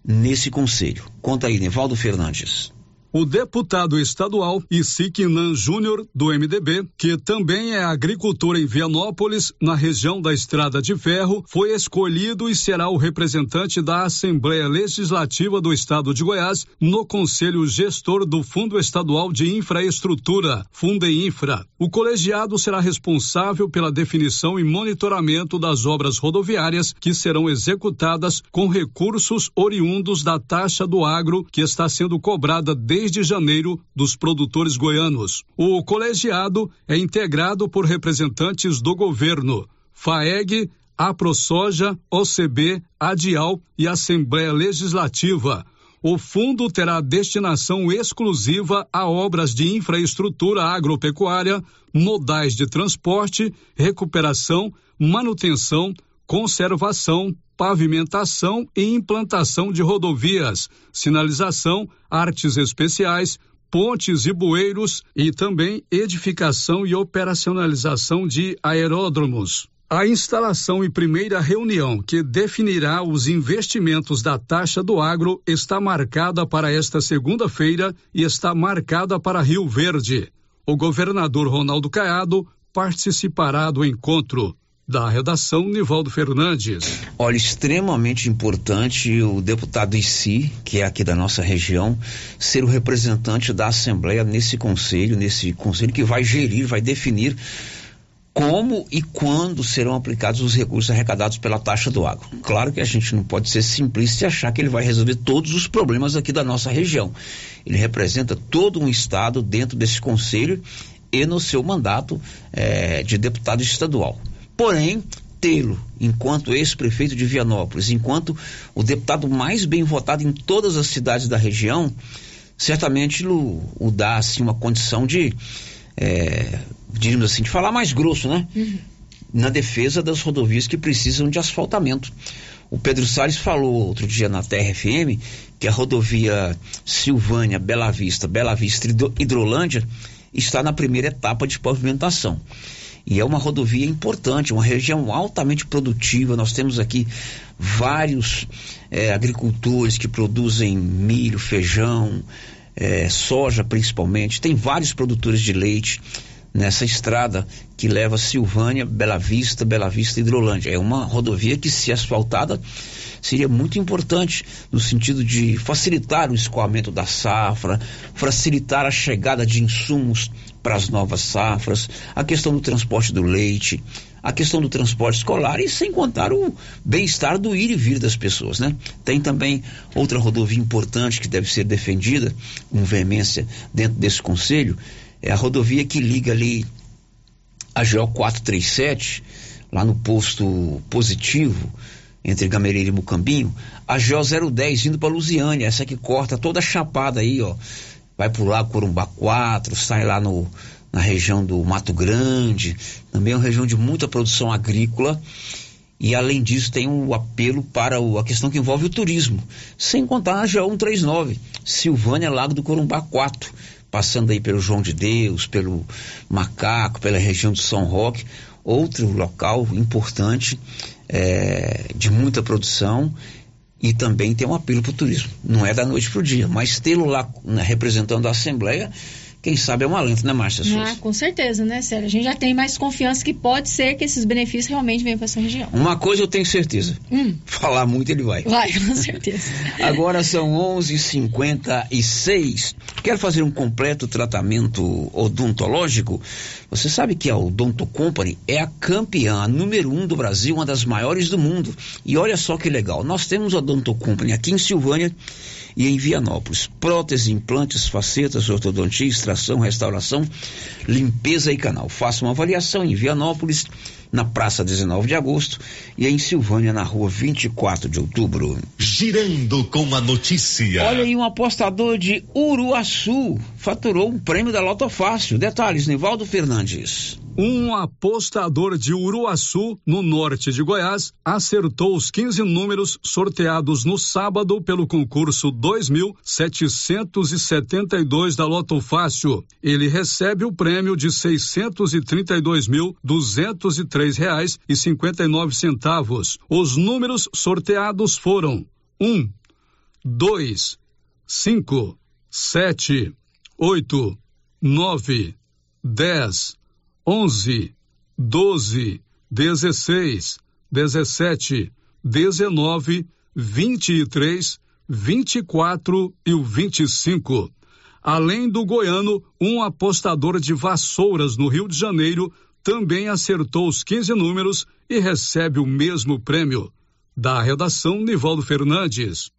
nesse conselho. Conta aí, Nevaldo Fernandes. O deputado estadual Isiquinan Júnior, do MDB, que também é agricultor em Vianópolis, na região da Estrada de Ferro, foi escolhido e será o representante da Assembleia Legislativa do Estado de Goiás no Conselho Gestor do Fundo Estadual de Infraestrutura, Fundeinfra. O colegiado será responsável pela definição e monitoramento das obras rodoviárias que serão executadas com recursos oriundos da taxa do agro que está sendo cobrada desde desde janeiro dos produtores goianos. O colegiado é integrado por representantes do governo, FAEG, AproSoja, OCB, ADIAL e Assembleia Legislativa. O fundo terá destinação exclusiva a obras de infraestrutura agropecuária, modais de transporte, recuperação, manutenção, conservação, pavimentação e implantação de rodovias, sinalização, artes especiais, pontes e bueiros e também edificação e operacionalização de aeródromos. A instalação e primeira reunião que definirá os investimentos da taxa do agro está marcada para esta segunda-feira e está marcada para Rio Verde. O governador Ronaldo Caiado participará do encontro. Da redação, Nivaldo Fernandes. Olha, extremamente importante o deputado Issi, que é aqui da nossa região, ser o representante da Assembleia nesse conselho, nesse conselho que vai gerir, vai definir como e quando serão aplicados os recursos arrecadados pela taxa do agro. Claro que a gente não pode ser simplista e achar que ele vai resolver todos os problemas aqui da nossa região. Ele representa todo um estado dentro desse conselho e no seu mandato eh, de deputado estadual. Porém, tê-lo enquanto ex-prefeito de Vianópolis, enquanto o deputado mais bem votado em todas as cidades da região, certamente o, o dá assim uma condição de, é, diríamos assim, de falar mais grosso, né? Na defesa das rodovias que precisam de asfaltamento. O Pedro Salles falou outro dia na TRFM que a rodovia Silvânia, Bela Vista, Bela Vista Hidrolândia está na primeira etapa de pavimentação. E é uma rodovia importante, uma região altamente produtiva. Nós temos aqui vários é, agricultores que produzem milho, feijão, é, soja principalmente. Tem vários produtores de leite nessa estrada que leva Silvânia, Bela Vista, Bela Vista e Hidrolândia. É uma rodovia que, se asfaltada, seria muito importante no sentido de facilitar o escoamento da safra, facilitar a chegada de insumos para as novas safras, a questão do transporte do leite, a questão do transporte escolar e sem contar o bem-estar do ir e vir das pessoas, né? Tem também outra rodovia importante que deve ser defendida com veemência dentro desse conselho, é a rodovia que liga ali a GO 437, lá no posto positivo, entre Gameleira e Mucambinho, a GO 010 indo para Lusiânia, essa que corta toda a chapada aí, ó. Vai pro Lago Corumbá 4, sai lá no, na região do Mato Grande, também é uma região de muita produção agrícola. E além disso, tem um apelo para o, a questão que envolve o turismo. Sem contar a GO 139, Silvânia Lago do Corumbá 4 passando aí pelo João de Deus, pelo Macaco, pela região de São Roque, outro local importante é, de muita produção e também tem um apelo para o turismo. Não é da noite para o dia, mas tê-lo lá né, representando a Assembleia quem sabe é um alento, né, Márcia Ah, com certeza, né, Sério? A gente já tem mais confiança que pode ser que esses benefícios realmente venham para essa região. Uma coisa eu tenho certeza. Hum. Falar muito ele vai. Vai, com certeza. Agora são 11:56. Quer fazer um completo tratamento odontológico? Você sabe que a Odonto Company é a campeã número um do Brasil, uma das maiores do mundo. E olha só que legal. Nós temos a Odonto Company aqui em Silvânia e em Vianópolis. Prótese, implantes, facetas, ortodontia, extração, restauração, limpeza e canal. Faça uma avaliação em Vianópolis, na Praça 19 de Agosto e em Silvânia, na Rua 24 de Outubro. Girando com a notícia. Olha aí, um apostador de Uruaçu faturou um prêmio da Loto Fácil. Detalhes, Nivaldo Fernandes. Um apostador de Uruaçu, no norte de Goiás, acertou os 15 números sorteados no sábado pelo concurso 2772 da Loto Fácil. Ele recebe o prêmio de 632.230 três reais e cinquenta e nove centavos. Os números sorteados foram um, dois, cinco, sete, oito, nove, dez, onze, doze, dezesseis, dezessete, dezenove, vinte e três, vinte e quatro e o vinte e cinco. Além do goiano, um apostador de vassouras no Rio de Janeiro também acertou os 15 números e recebe o mesmo prêmio. Da redação, Nivaldo Fernandes.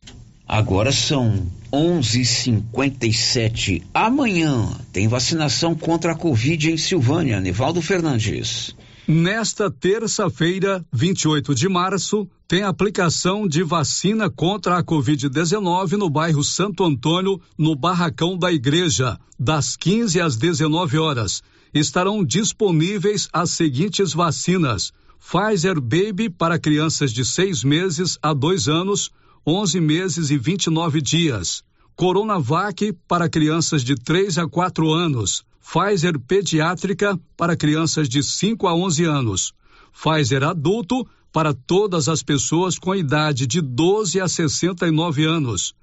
Agora são 11:57. Amanhã tem vacinação contra a Covid em Silvânia. Nivaldo Fernandes. Nesta terça-feira, 28 de março, tem aplicação de vacina contra a Covid-19 no bairro Santo Antônio, no Barracão da Igreja, das 15 às 19 horas. Estarão disponíveis as seguintes vacinas: Pfizer Baby para crianças de seis meses a dois anos 11 meses e 29 dias. Coronavac para crianças de 3 a 4 anos. Pfizer pediátrica para crianças de 5 a 11 anos. Pfizer adulto para todas as pessoas com idade de 12 a 69 anos.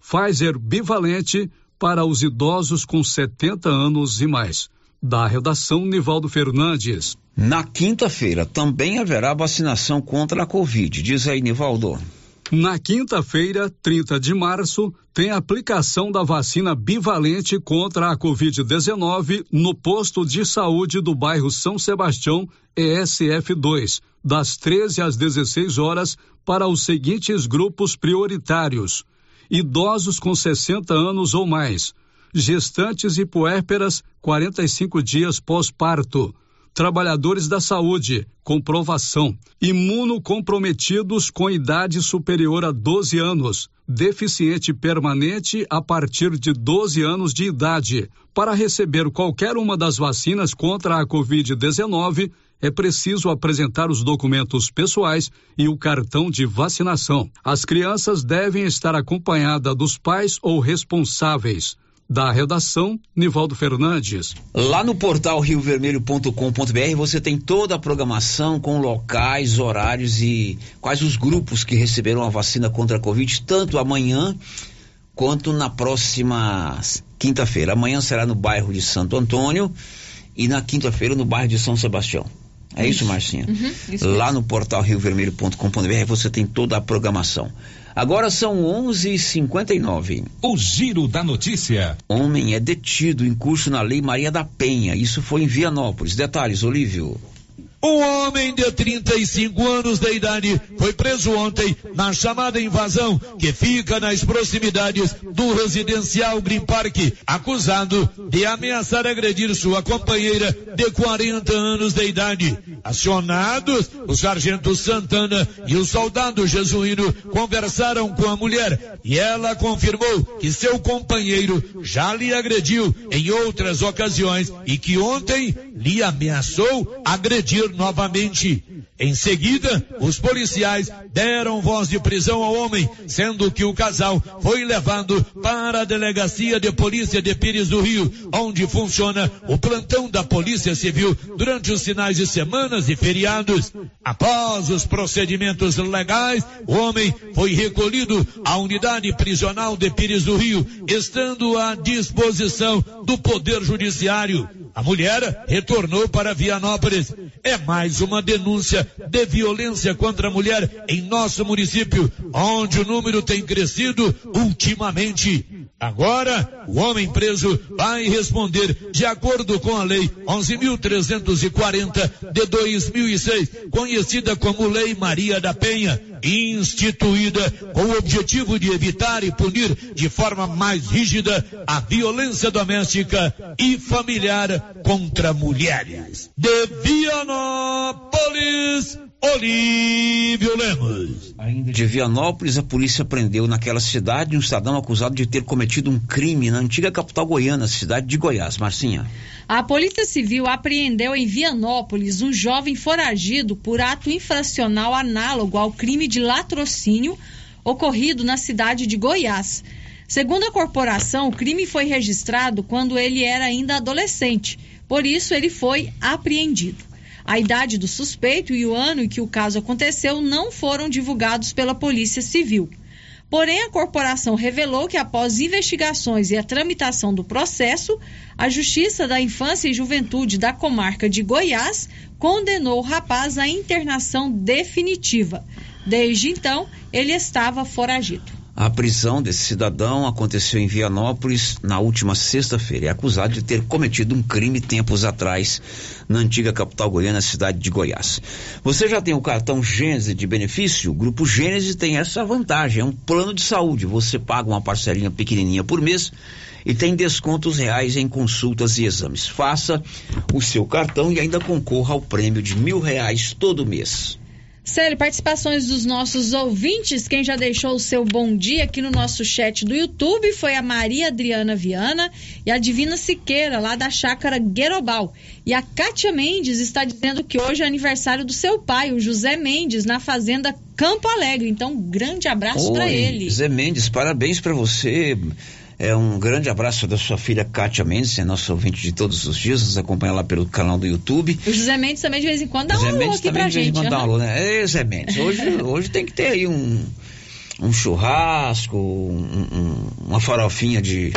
Pfizer bivalente para os idosos com 70 anos e mais. Da redação Nivaldo Fernandes. Na quinta-feira também haverá vacinação contra a Covid, diz aí Nivaldo. Na quinta-feira, 30 de março, tem aplicação da vacina bivalente contra a Covid-19 no posto de saúde do bairro São Sebastião, ESF2, das 13 às 16 horas, para os seguintes grupos prioritários: idosos com 60 anos ou mais, gestantes e puérperas 45 dias pós-parto trabalhadores da saúde, comprovação, imunocomprometidos com idade superior a 12 anos, deficiente permanente a partir de 12 anos de idade. Para receber qualquer uma das vacinas contra a Covid-19, é preciso apresentar os documentos pessoais e o cartão de vacinação. As crianças devem estar acompanhadas dos pais ou responsáveis. Da redação, Nivaldo Fernandes. Lá no portal riovermelho.com.br você tem toda a programação com locais, horários e quais os grupos que receberão a vacina contra a Covid, tanto amanhã quanto na próxima quinta-feira. Amanhã será no bairro de Santo Antônio e na quinta-feira no bairro de São Sebastião. É isso, Marcinha? Uhum, isso Lá mesmo. no portal riovermelho.com.br você tem toda a programação. Agora são 11h59. O Giro da Notícia. Homem é detido em curso na Lei Maria da Penha. Isso foi em Vianópolis. Detalhes, Olívio. Um homem de 35 anos de idade foi preso ontem na chamada invasão que fica nas proximidades do residencial Green Park, acusado de ameaçar agredir sua companheira de 40 anos de idade. Acionados, o sargento Santana e o soldado jesuíno conversaram com a mulher e ela confirmou que seu companheiro já lhe agrediu em outras ocasiões e que ontem lhe ameaçou agredir novamente. Em seguida, os policiais deram voz de prisão ao homem, sendo que o casal foi levado para a delegacia de polícia de Pires do Rio, onde funciona o plantão da Polícia Civil durante os finais de semanas e feriados. Após os procedimentos legais, o homem foi recolhido à unidade prisional de Pires do Rio, estando à disposição do Poder Judiciário. A mulher retornou para Vianópolis. É mais uma denúncia de violência contra a mulher em nosso município, onde o número tem crescido ultimamente. Agora, o homem preso vai responder de acordo com a lei 11.340 de 2006, conhecida como Lei Maria da Penha, instituída com o objetivo de evitar e punir de forma mais rígida a violência doméstica e familiar contra mulheres. De Vianópolis, Olívio Lemos. De Vianópolis, a polícia prendeu naquela cidade um cidadão acusado de ter cometido um crime na antiga capital goiana, cidade de Goiás. Marcinha. A Polícia Civil apreendeu em Vianópolis um jovem foragido por ato infracional análogo ao crime de latrocínio ocorrido na cidade de Goiás. Segundo a corporação, o crime foi registrado quando ele era ainda adolescente, por isso ele foi apreendido. A idade do suspeito e o ano em que o caso aconteceu não foram divulgados pela Polícia Civil. Porém, a corporação revelou que após investigações e a tramitação do processo, a Justiça da Infância e Juventude da comarca de Goiás condenou o rapaz à internação definitiva. Desde então, ele estava foragido. A prisão desse cidadão aconteceu em Vianópolis na última sexta-feira. É acusado de ter cometido um crime tempos atrás na antiga capital goiana, cidade de Goiás. Você já tem o cartão Gênese de benefício? O Grupo Gênese tem essa vantagem, é um plano de saúde. Você paga uma parcelinha pequenininha por mês e tem descontos reais em consultas e exames. Faça o seu cartão e ainda concorra ao prêmio de mil reais todo mês. Célio, participações dos nossos ouvintes. Quem já deixou o seu bom dia aqui no nosso chat do YouTube foi a Maria Adriana Viana e a Divina Siqueira, lá da chácara Guerobal. E a Kátia Mendes está dizendo que hoje é aniversário do seu pai, o José Mendes, na fazenda Campo Alegre. Então, um grande abraço para ele. Zé Mendes, parabéns para você. É um grande abraço da sua filha Kátia Mendes, é nosso ouvinte de todos os dias, nos acompanha lá pelo canal do YouTube. O José Mendes também de vez em quando dá um Zé alô Mendes aqui também pra de vez em gente. quando dá um alô, né? Ei, Zé Mendes, hoje, hoje tem que ter aí um, um churrasco, um- um- uma farofinha de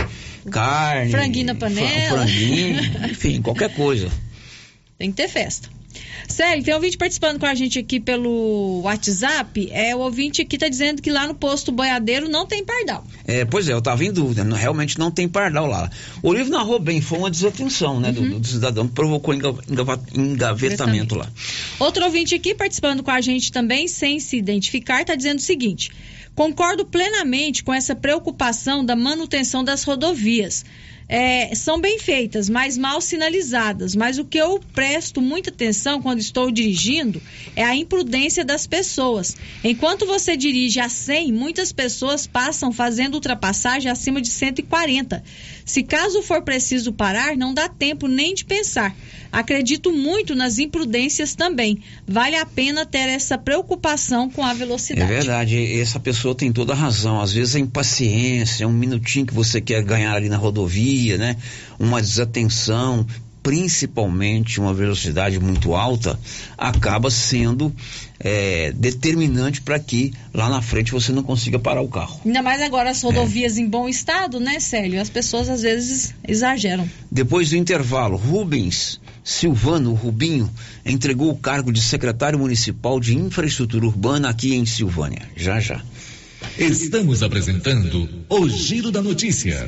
carne. Franguinho na panela. franguinho, enfim, qualquer coisa. Tem que ter festa. Célio, tem um ouvinte participando com a gente aqui pelo WhatsApp. É, o ouvinte aqui tá dizendo que lá no posto boiadeiro não tem pardal. É, pois é, eu tava em dúvida, não- realmente não tem pardal lá. O livro narrou bem, foi uma desatenção, né, Uhum. do, do cidadão, provocou engava- engavetamento lá. Outro ouvinte aqui participando com a gente também, sem se identificar, está dizendo o seguinte: concordo plenamente com essa preocupação da manutenção das rodovias. É, são bem feitas, mas mal sinalizadas. Mas o que eu presto muita atenção quando estou dirigindo é a imprudência das pessoas. Enquanto você dirige a 100, muitas pessoas passam fazendo ultrapassagem acima de 140. Se caso for preciso parar, não dá tempo nem de pensar. Acredito muito nas imprudências também. Vale a pena ter essa preocupação com a velocidade. É verdade, essa pessoa tem toda a razão. Às vezes a impaciência, um minutinho que você quer ganhar ali na rodovia, né? Uma desatenção, principalmente uma velocidade muito alta, acaba sendo é, determinante para que lá na frente você não consiga parar o carro. Ainda mais agora as rodovias em bom estado, né, Célio? As pessoas às vezes exageram. Depois do intervalo, Rubens Silvano Rubinho entregou o cargo de secretário municipal de infraestrutura urbana aqui em Silvânia. Já já. Estamos apresentando o Giro da Notícia.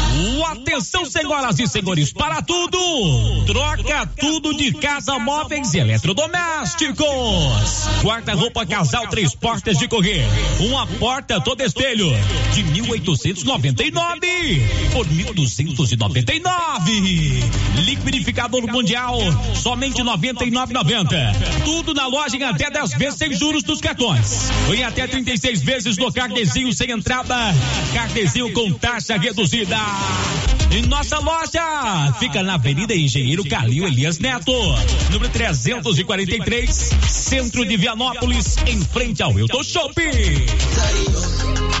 Atenção, senhoras e senhores, para tudo! Troca tudo de casa, móveis e eletrodomésticos. Guarda-roupa casal, três portas de correr. Uma porta todo espelho de 1899 por 1299. Liquidificador mundial, somente 99,90. Tudo na loja em até 10 vezes sem juros dos cartões. Em até 36 vezes no cardezinho sem entrada. Cardezinho com taxa reduzida. Em nossa loja fica na Avenida Engenheiro Calil Elias Neto, número 343, centro de Vianópolis, em frente ao Hilton Shopping.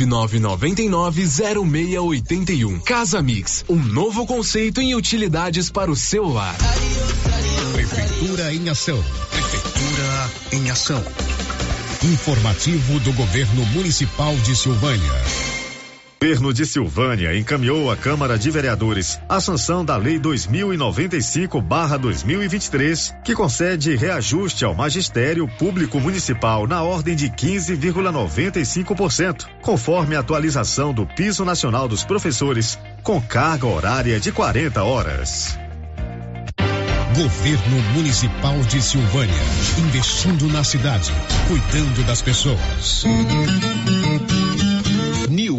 999990681. Casa Mix, um novo conceito em utilidades para o celular. Prefeitura em ação. Prefeitura em ação. Informativo do Governo Municipal de Silvânia. Governo de Silvânia encaminhou à Câmara de Vereadores a sanção da Lei 2095-2023, que concede reajuste ao magistério público municipal na ordem de 15,95%, conforme a atualização do piso nacional dos professores, com carga horária de 40 horas. Governo Municipal de Silvânia, investindo na cidade, cuidando das pessoas.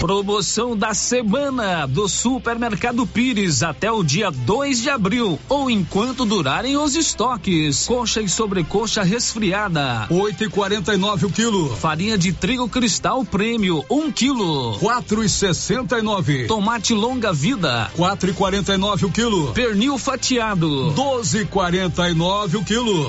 Promoção da semana do Supermercado Pires até o dia 2 de abril ou enquanto durarem os estoques. Coxa e sobrecoxa resfriada, 8,49 o quilo. Farinha de trigo cristal prêmio, 1 um quilo, 4,69. Tomate longa vida, 4,49 o quilo. Pernil fatiado, 12,49 o quilo.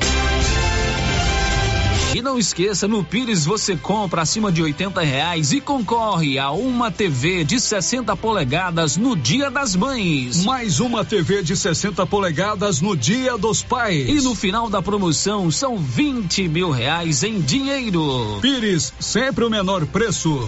E não esqueça, no Pires você compra acima de 80 reais e concorre a uma TV de 60 polegadas no Dia das Mães. Mais uma TV de 60 polegadas no Dia dos Pais. E no final da promoção são 20 mil reais em dinheiro. Pires, sempre o menor preço.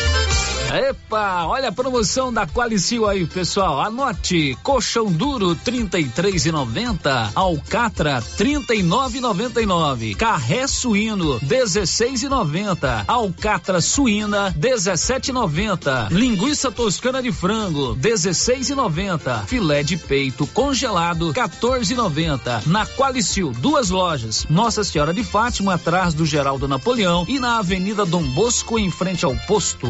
Epa, olha a promoção da Qualicil aí, pessoal. Anote: colchão duro 33,90, alcatra 39,99, carré suíno 16,90, alcatra suína 17,90, linguiça toscana de frango 16,90, filé de peito congelado 14,90. Na Qualicil, duas lojas: Nossa Senhora de Fátima atrás do Geraldo Napoleão e na Avenida Dom Bosco em frente ao posto.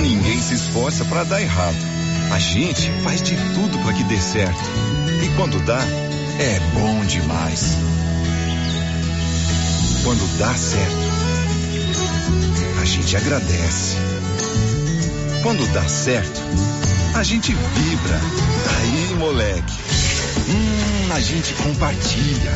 Ninguém se esforça para dar errado. A gente faz de tudo para que dê certo. E quando dá, é bom demais. Quando dá certo, a gente agradece. Quando dá certo, a gente vibra. Aí, moleque. Hum, a gente compartilha.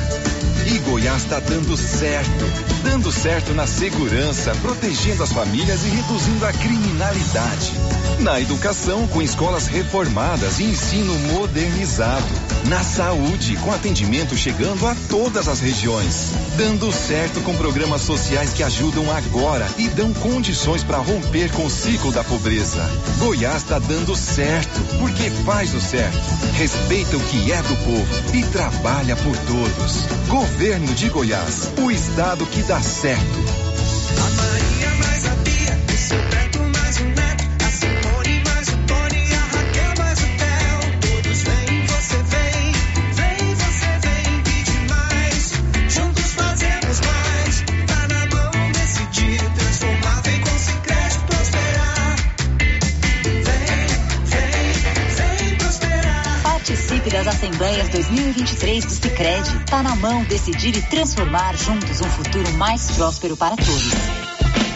E Goiás está dando certo. Dando certo na segurança, protegendo as famílias e reduzindo a criminalidade. Na educação, com escolas reformadas e ensino modernizado. Na saúde, com atendimento chegando a todas as regiões. Dando certo com programas sociais que ajudam agora e dão condições para romper com o ciclo da pobreza. Goiás está dando certo, porque faz o certo. Respeita o que é do povo e trabalha por todos. Governo de Goiás, o estado que dá certo. Das Assembleias 2023 do Sicredi. Tá na mão decidir e transformar juntos um futuro mais próspero para todos.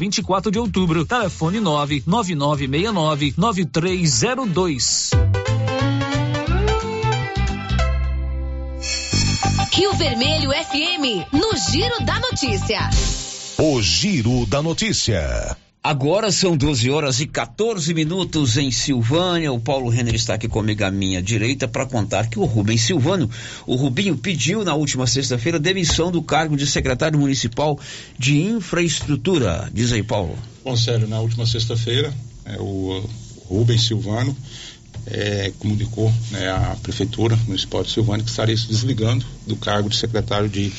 24 de Outubro. Telefone 99969 9302. Rio Vermelho FM, no Giro da Notícia. O Giro da Notícia. Agora são 12 horas e 14 minutos em Silvânia. O Paulo Renner está aqui comigo à minha direita para contar que o Rubens Silvano, o Rubinho, pediu na última sexta-feira demissão do cargo de secretário municipal de infraestrutura. Diz aí, Paulo. Bom, Sérgio, na última sexta-feira, é, o Rubens Silvano é, comunicou né, à Prefeitura Municipal de Silvânia que estaria se desligando do cargo de secretário de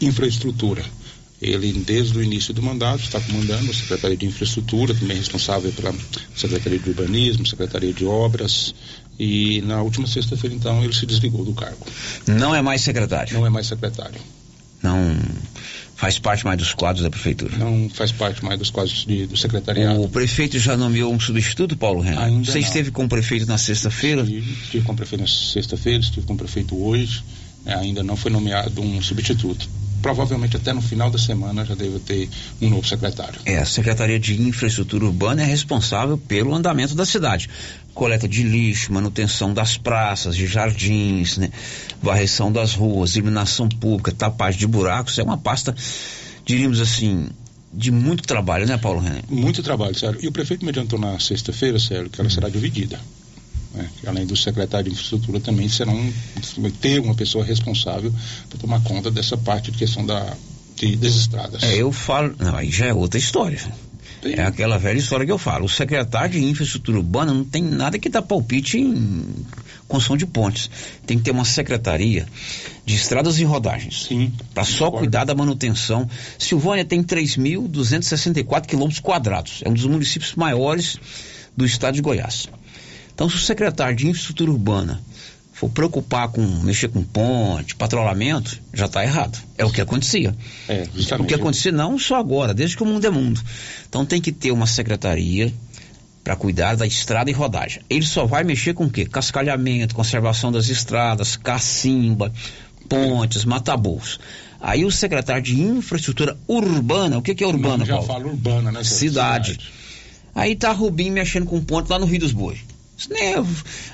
infraestrutura. Ele, desde o início do mandato, está comandando a Secretaria de Infraestrutura, também responsável pela Secretaria de Urbanismo, Secretaria de Obras. E na última sexta-feira, então, ele se desligou do cargo. Não é mais secretário? Não é mais secretário. Não faz parte mais dos quadros da Prefeitura? Não faz parte mais dos quadros de, do secretariado. O prefeito já nomeou um substituto, Paulo Renan? Ainda Você não. esteve com o prefeito na sexta-feira? Estive, estive com o prefeito na sexta-feira, estive com o prefeito hoje. É, ainda não foi nomeado um substituto. Provavelmente até no final da semana já deve ter um novo secretário. É, a Secretaria de Infraestrutura Urbana é responsável pelo andamento da cidade. Coleta de lixo, manutenção das praças, de jardins, né? varreção das ruas, iluminação pública, tapagem de buracos. É uma pasta, diríamos assim, de muito trabalho, né, Paulo Renan? Muito trabalho, Sérgio. E o prefeito me adiantou na sexta-feira, Sérgio, que ela será dividida. Né? Que Além do secretário de infraestrutura, também serão ter uma pessoa responsável para tomar conta dessa parte de questão da, de, das estradas. É, eu falo. Não, aí já é outra história. É aquela velha história que eu falo. O secretário de infraestrutura urbana não tem nada que dar palpite em construção de pontes. Tem que ter uma secretaria de estradas e rodagens. Sim. Para só cuidar da manutenção. Silvânia tem 3.264 quilômetros quadrados. É um dos municípios maiores do estado de Goiás. Então, se o secretário de infraestrutura urbana for preocupar com mexer com ponte, patrulhamento, já está errado. É o que acontecia. É, O que acontecia não só agora, desde que o mundo é mundo. Então tem que ter uma secretaria para cuidar da estrada e rodagem. Ele só vai mexer com o quê? Cascalhamento, conservação das estradas, cacimba, pontes, matabols. Aí o secretário de infraestrutura urbana, o que, que é urbana, Não, já Paulo? falo urbana, né? Sérgio? Cidade. Aí tá Rubim mexendo com ponte lá no Rio dos Bois. Isso nem é,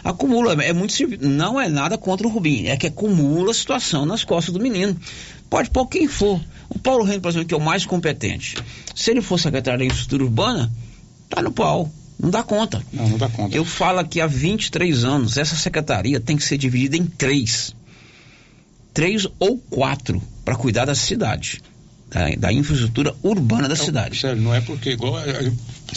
acumula, é muito não é nada contra o Rubim, é que acumula a situação nas costas do menino. Pode pôr quem for. O Paulo Reino, por exemplo, que é o mais competente. Se ele for secretário da infraestrutura urbana, tá no pau. Não dá conta. Não, não dá conta. Eu falo aqui há 23 anos, essa secretaria tem que ser dividida em três. Três ou quatro para cuidar da cidade. Da, da infraestrutura urbana da cidade. Sério, não é porque igual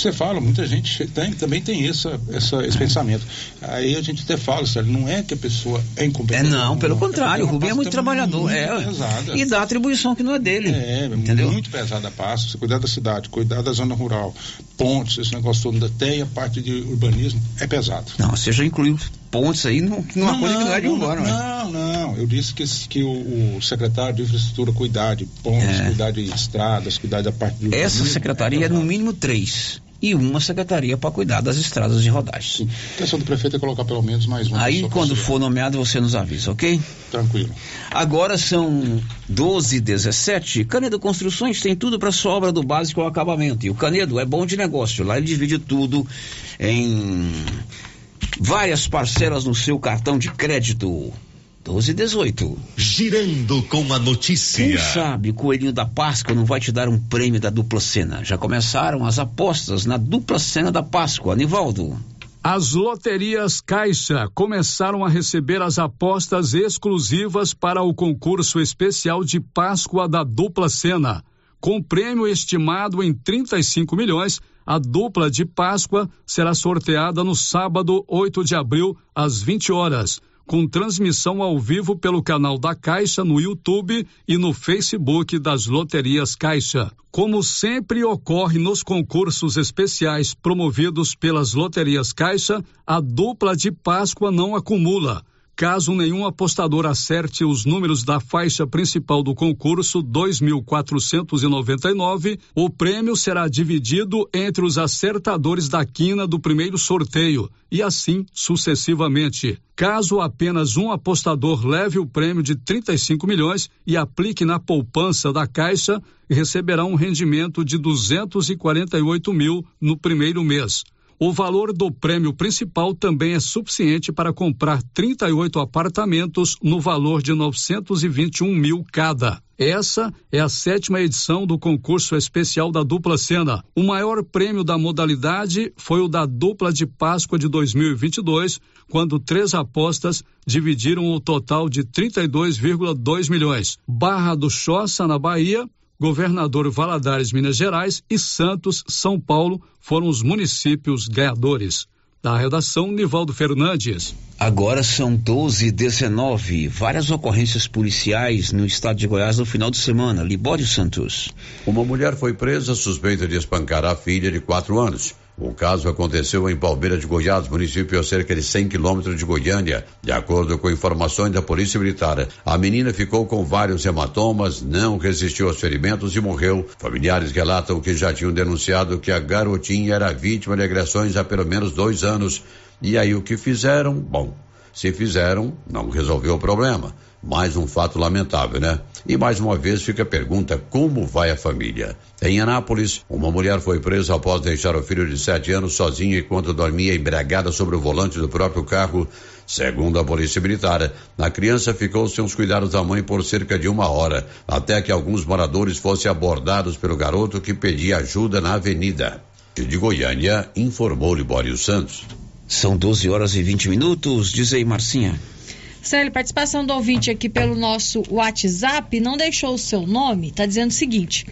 você fala, muita gente tem, também tem essa, essa, esse pensamento. Aí a gente até fala, sério, não é que a pessoa é É incompetente. não, pelo contrário, o uma Rubim é muito trabalhador. muito é, pesada. e dá atribuição que não é dele. É, entendeu? muito pesada a pasta. Você cuidar da cidade, cuidar da zona rural, pontes, esse negócio todo, até a parte de urbanismo, é pesado. Não, você já incluiu pontes aí num- numa coisa que não é de urbano. né? Não, não, eu disse que, que o, o secretário de infraestrutura cuidar de pontes, É. cuidar de estradas, cuidar da parte de Essa urbanismo, secretaria é no mínimo três. E uma secretaria para cuidar das estradas de rodagens. A questão do prefeito é colocar pelo menos mais uma Aí quando for nomeado você nos avisa, ok? Tranquilo. Agora são 12 e 17. Canedo Construções tem tudo para sua obra do básico ao acabamento. E o Canedo é bom de negócio. Lá ele divide tudo em várias parcelas no seu cartão de crédito. 12 e 18. Girando com a notícia. Quem sabe o Coelhinho da Páscoa não vai te dar um prêmio da dupla cena? Já começaram as apostas na dupla cena da Páscoa. Anivaldo. As loterias Caixa começaram a receber as apostas exclusivas para o concurso especial de Páscoa da Dupla Cena. Com prêmio estimado em 35 milhões, a dupla de Páscoa será sorteada no sábado, 8 de abril, às 20 horas, com transmissão ao vivo pelo canal da Caixa no YouTube e no Facebook das Loterias Caixa. Como sempre ocorre nos concursos especiais promovidos pelas Loterias Caixa, a dupla de Páscoa não acumula. Caso nenhum apostador acerte os números da faixa principal do concurso 2.499, o prêmio será dividido entre os acertadores da quina do primeiro sorteio e assim sucessivamente. Caso apenas um apostador leve o prêmio de 35 milhões e aplique na poupança da Caixa, receberá um rendimento de 248 mil no primeiro mês. O valor do prêmio principal também é suficiente para comprar 38 apartamentos no valor de 921 mil cada. Essa é a sétima edição do concurso especial da dupla cena. O maior prêmio da modalidade foi o da dupla de Páscoa de 2022, quando três apostas dividiram o total de 32,2 milhões. Barra do Choça, na Bahia, Governador Valadares, Minas Gerais e Santos, São Paulo foram os municípios ganhadores. Da redação, Nivaldo Fernandes. Agora são 12 e 19 Várias ocorrências policiais no estado de Goiás no final de semana. Libório Santos. Uma mulher foi presa suspeita de espancar a filha de quatro anos. O caso aconteceu em Palmeira de Goiás, município a cerca de 100 quilômetros de Goiânia. De acordo com informações da Polícia Militar, a menina ficou com vários hematomas, não resistiu aos ferimentos e morreu. Familiares relatam que já tinham denunciado que a garotinha era vítima de agressões há pelo menos dois anos. E aí o que fizeram? Bom, se fizeram, não resolveu o problema. Mais um fato lamentável, né? E mais uma vez fica a pergunta: como vai a família? Em Anápolis, uma mulher foi presa após deixar o filho de sete anos sozinho enquanto dormia embriagada sobre o volante do próprio carro. Segundo a Polícia Militar, a criança ficou sem os cuidados da mãe por cerca de uma hora, até que alguns moradores fossem abordados pelo garoto que pedia ajuda na avenida. De Goiânia, informou Libório Santos. São 12 horas e 20 minutos. Diz aí, Marcinha. Célio, participação do ouvinte aqui pelo nosso WhatsApp, não deixou o seu nome, está dizendo o seguinte.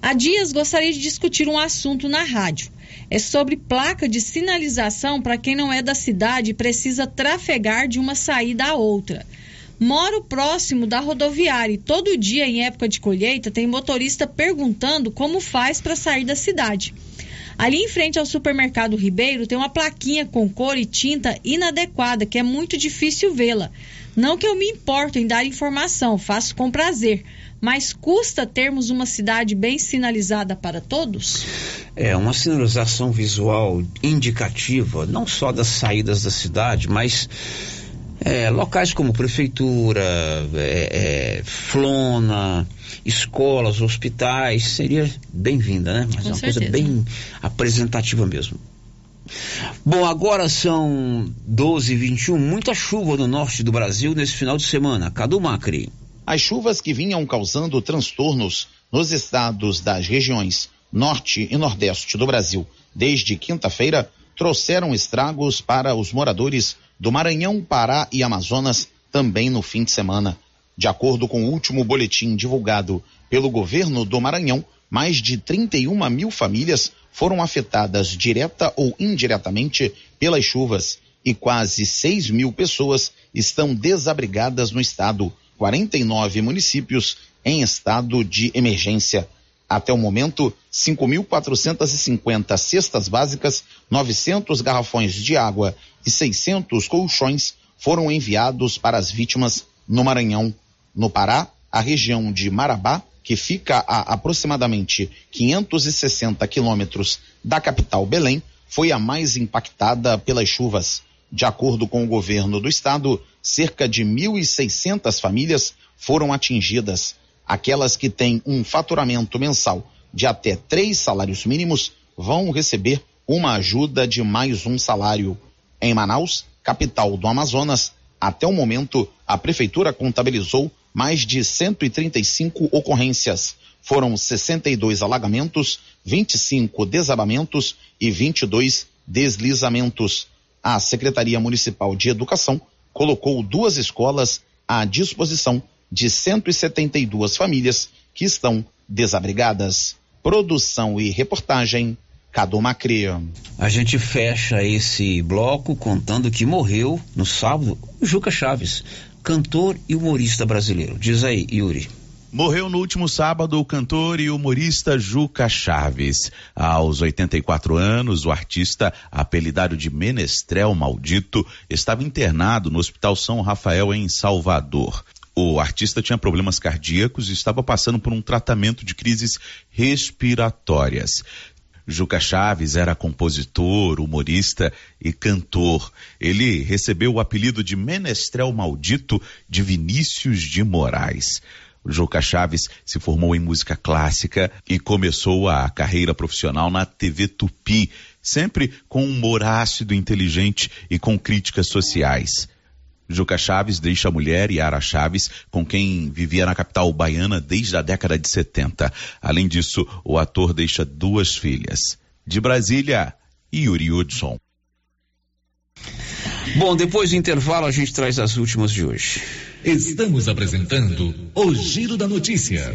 Há dias gostaria de discutir um assunto na rádio. É sobre placa de sinalização para quem não é da cidade e precisa trafegar de uma saída a outra. Moro próximo da rodoviária e todo dia, em época de colheita, tem motorista perguntando como faz para sair da cidade. Ali em frente ao supermercado Ribeiro tem uma plaquinha com cor e tinta inadequada que é muito difícil vê-la. Não que eu me importo em dar informação, faço com prazer, mas custa termos uma cidade bem sinalizada para todos? É uma sinalização visual indicativa, não só das saídas da cidade, mas é, locais como prefeitura, é, é, flona, escolas, hospitais, seria bem-vinda, né? Mas Com é uma certeza. coisa bem apresentativa mesmo. Bom, agora são 12 e 21 muita chuva no norte do Brasil nesse final de semana. Cadu Macri. As chuvas que vinham causando transtornos nos estados das regiões norte e nordeste do Brasil desde quinta-feira trouxeram estragos para os moradores do Maranhão, Pará e Amazonas também no fim de semana. De acordo com o último boletim divulgado pelo governo do Maranhão, mais de 31 mil famílias foram afetadas direta ou indiretamente pelas chuvas e quase 6 mil pessoas estão desabrigadas no estado, 49 municípios em estado de emergência. Até o momento, 5.450 cestas básicas, 900 garrafões de água e 600 colchões foram enviados para as vítimas no Maranhão. No Pará, a região de Marabá, que fica a aproximadamente 560 quilômetros da capital Belém, foi a mais impactada pelas chuvas. De acordo com o governo do estado, cerca de 1.600 famílias foram atingidas. Aquelas que têm um faturamento mensal de até três salários mínimos vão receber uma ajuda de mais um salário. Em Manaus, capital do Amazonas, até o momento, a prefeitura contabilizou mais de 135 ocorrências. Foram 62 alagamentos, 25 desabamentos e 22 deslizamentos. A Secretaria Municipal de Educação colocou duas escolas à disposição de 172 famílias que estão desabrigadas. Produção e reportagem Cadu Macria. A gente fecha esse bloco contando que morreu no sábado Juca Chaves, cantor e humorista brasileiro. Diz aí, Yuri. Morreu no último sábado o cantor e humorista Juca Chaves. Aos 84 anos, o artista, apelidado de Menestrel Maldito, estava internado no Hospital São Rafael, em Salvador. O artista tinha problemas cardíacos e estava passando por um tratamento de crises respiratórias. Juca Chaves era compositor, humorista e cantor. Ele recebeu o apelido de Menestrel Maldito de Vinícius de Moraes. Juca Chaves se formou em música clássica e começou a carreira profissional na TV Tupi, sempre com humor ácido, inteligente e com críticas sociais. Juca Chaves deixa a mulher Yara Chaves, com quem vivia na capital baiana desde a década de 70. Além disso, o ator deixa duas filhas. De Brasília, Yuri Hudson. Bom, depois do intervalo a gente traz as últimas de hoje. Estamos apresentando o Giro da Notícia.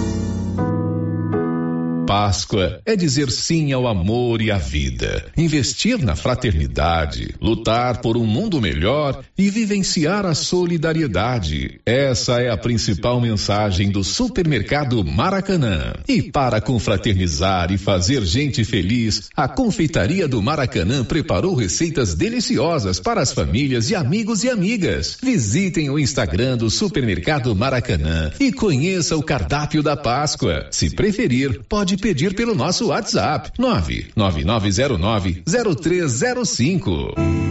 Páscoa é dizer sim ao amor e à vida, investir na fraternidade, lutar por um mundo melhor e vivenciar a solidariedade. Essa é a principal mensagem do Supermercado Maracanã. E para confraternizar e fazer gente feliz, a Confeitaria do Maracanã preparou receitas deliciosas para as famílias e amigos e amigas. Visitem o Instagram do Supermercado Maracanã e conheça o cardápio da Páscoa. Se preferir, pode pedir pelo nosso WhatsApp 999090305.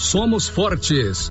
somos fortes.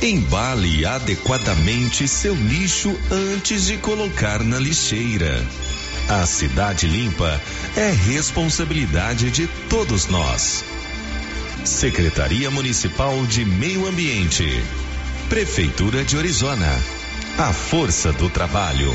embale adequadamente seu lixo antes de colocar na lixeira. A cidade limpa é responsabilidade de todos nós. Secretaria Municipal de Meio Ambiente. Prefeitura de Orizona. A força do trabalho.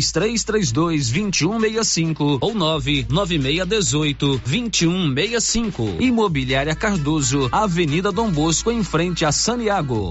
3332 2165 ou 99618 2165. Imobiliária Cardoso, Avenida Dom Bosco, em frente a Saniago.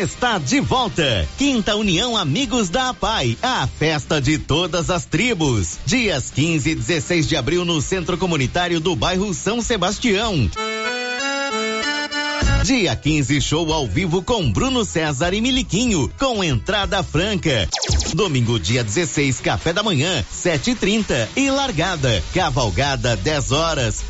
Está de volta. Quinta União Amigos da APAI, a festa de todas as tribos. Dias 15 e 16 de abril no Centro Comunitário do bairro São Sebastião. Dia 15, show ao vivo com Bruno César e Miliquinho, com entrada franca. Domingo, dia 16, café da manhã, 7h30 e largada. Cavalgada, 10 horas.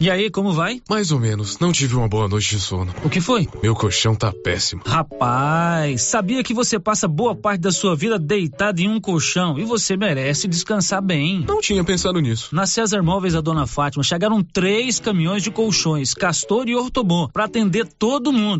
E aí, como vai? Mais ou menos. Não tive uma boa noite de sono. O que foi? Meu colchão tá péssimo. Rapaz, sabia que você passa boa parte da sua vida deitado em um colchão e você merece descansar bem. Não tinha pensado nisso. Na César Móveis da Dona Fátima chegaram três caminhões de colchões, Castor e Ortobon, para atender todo mundo.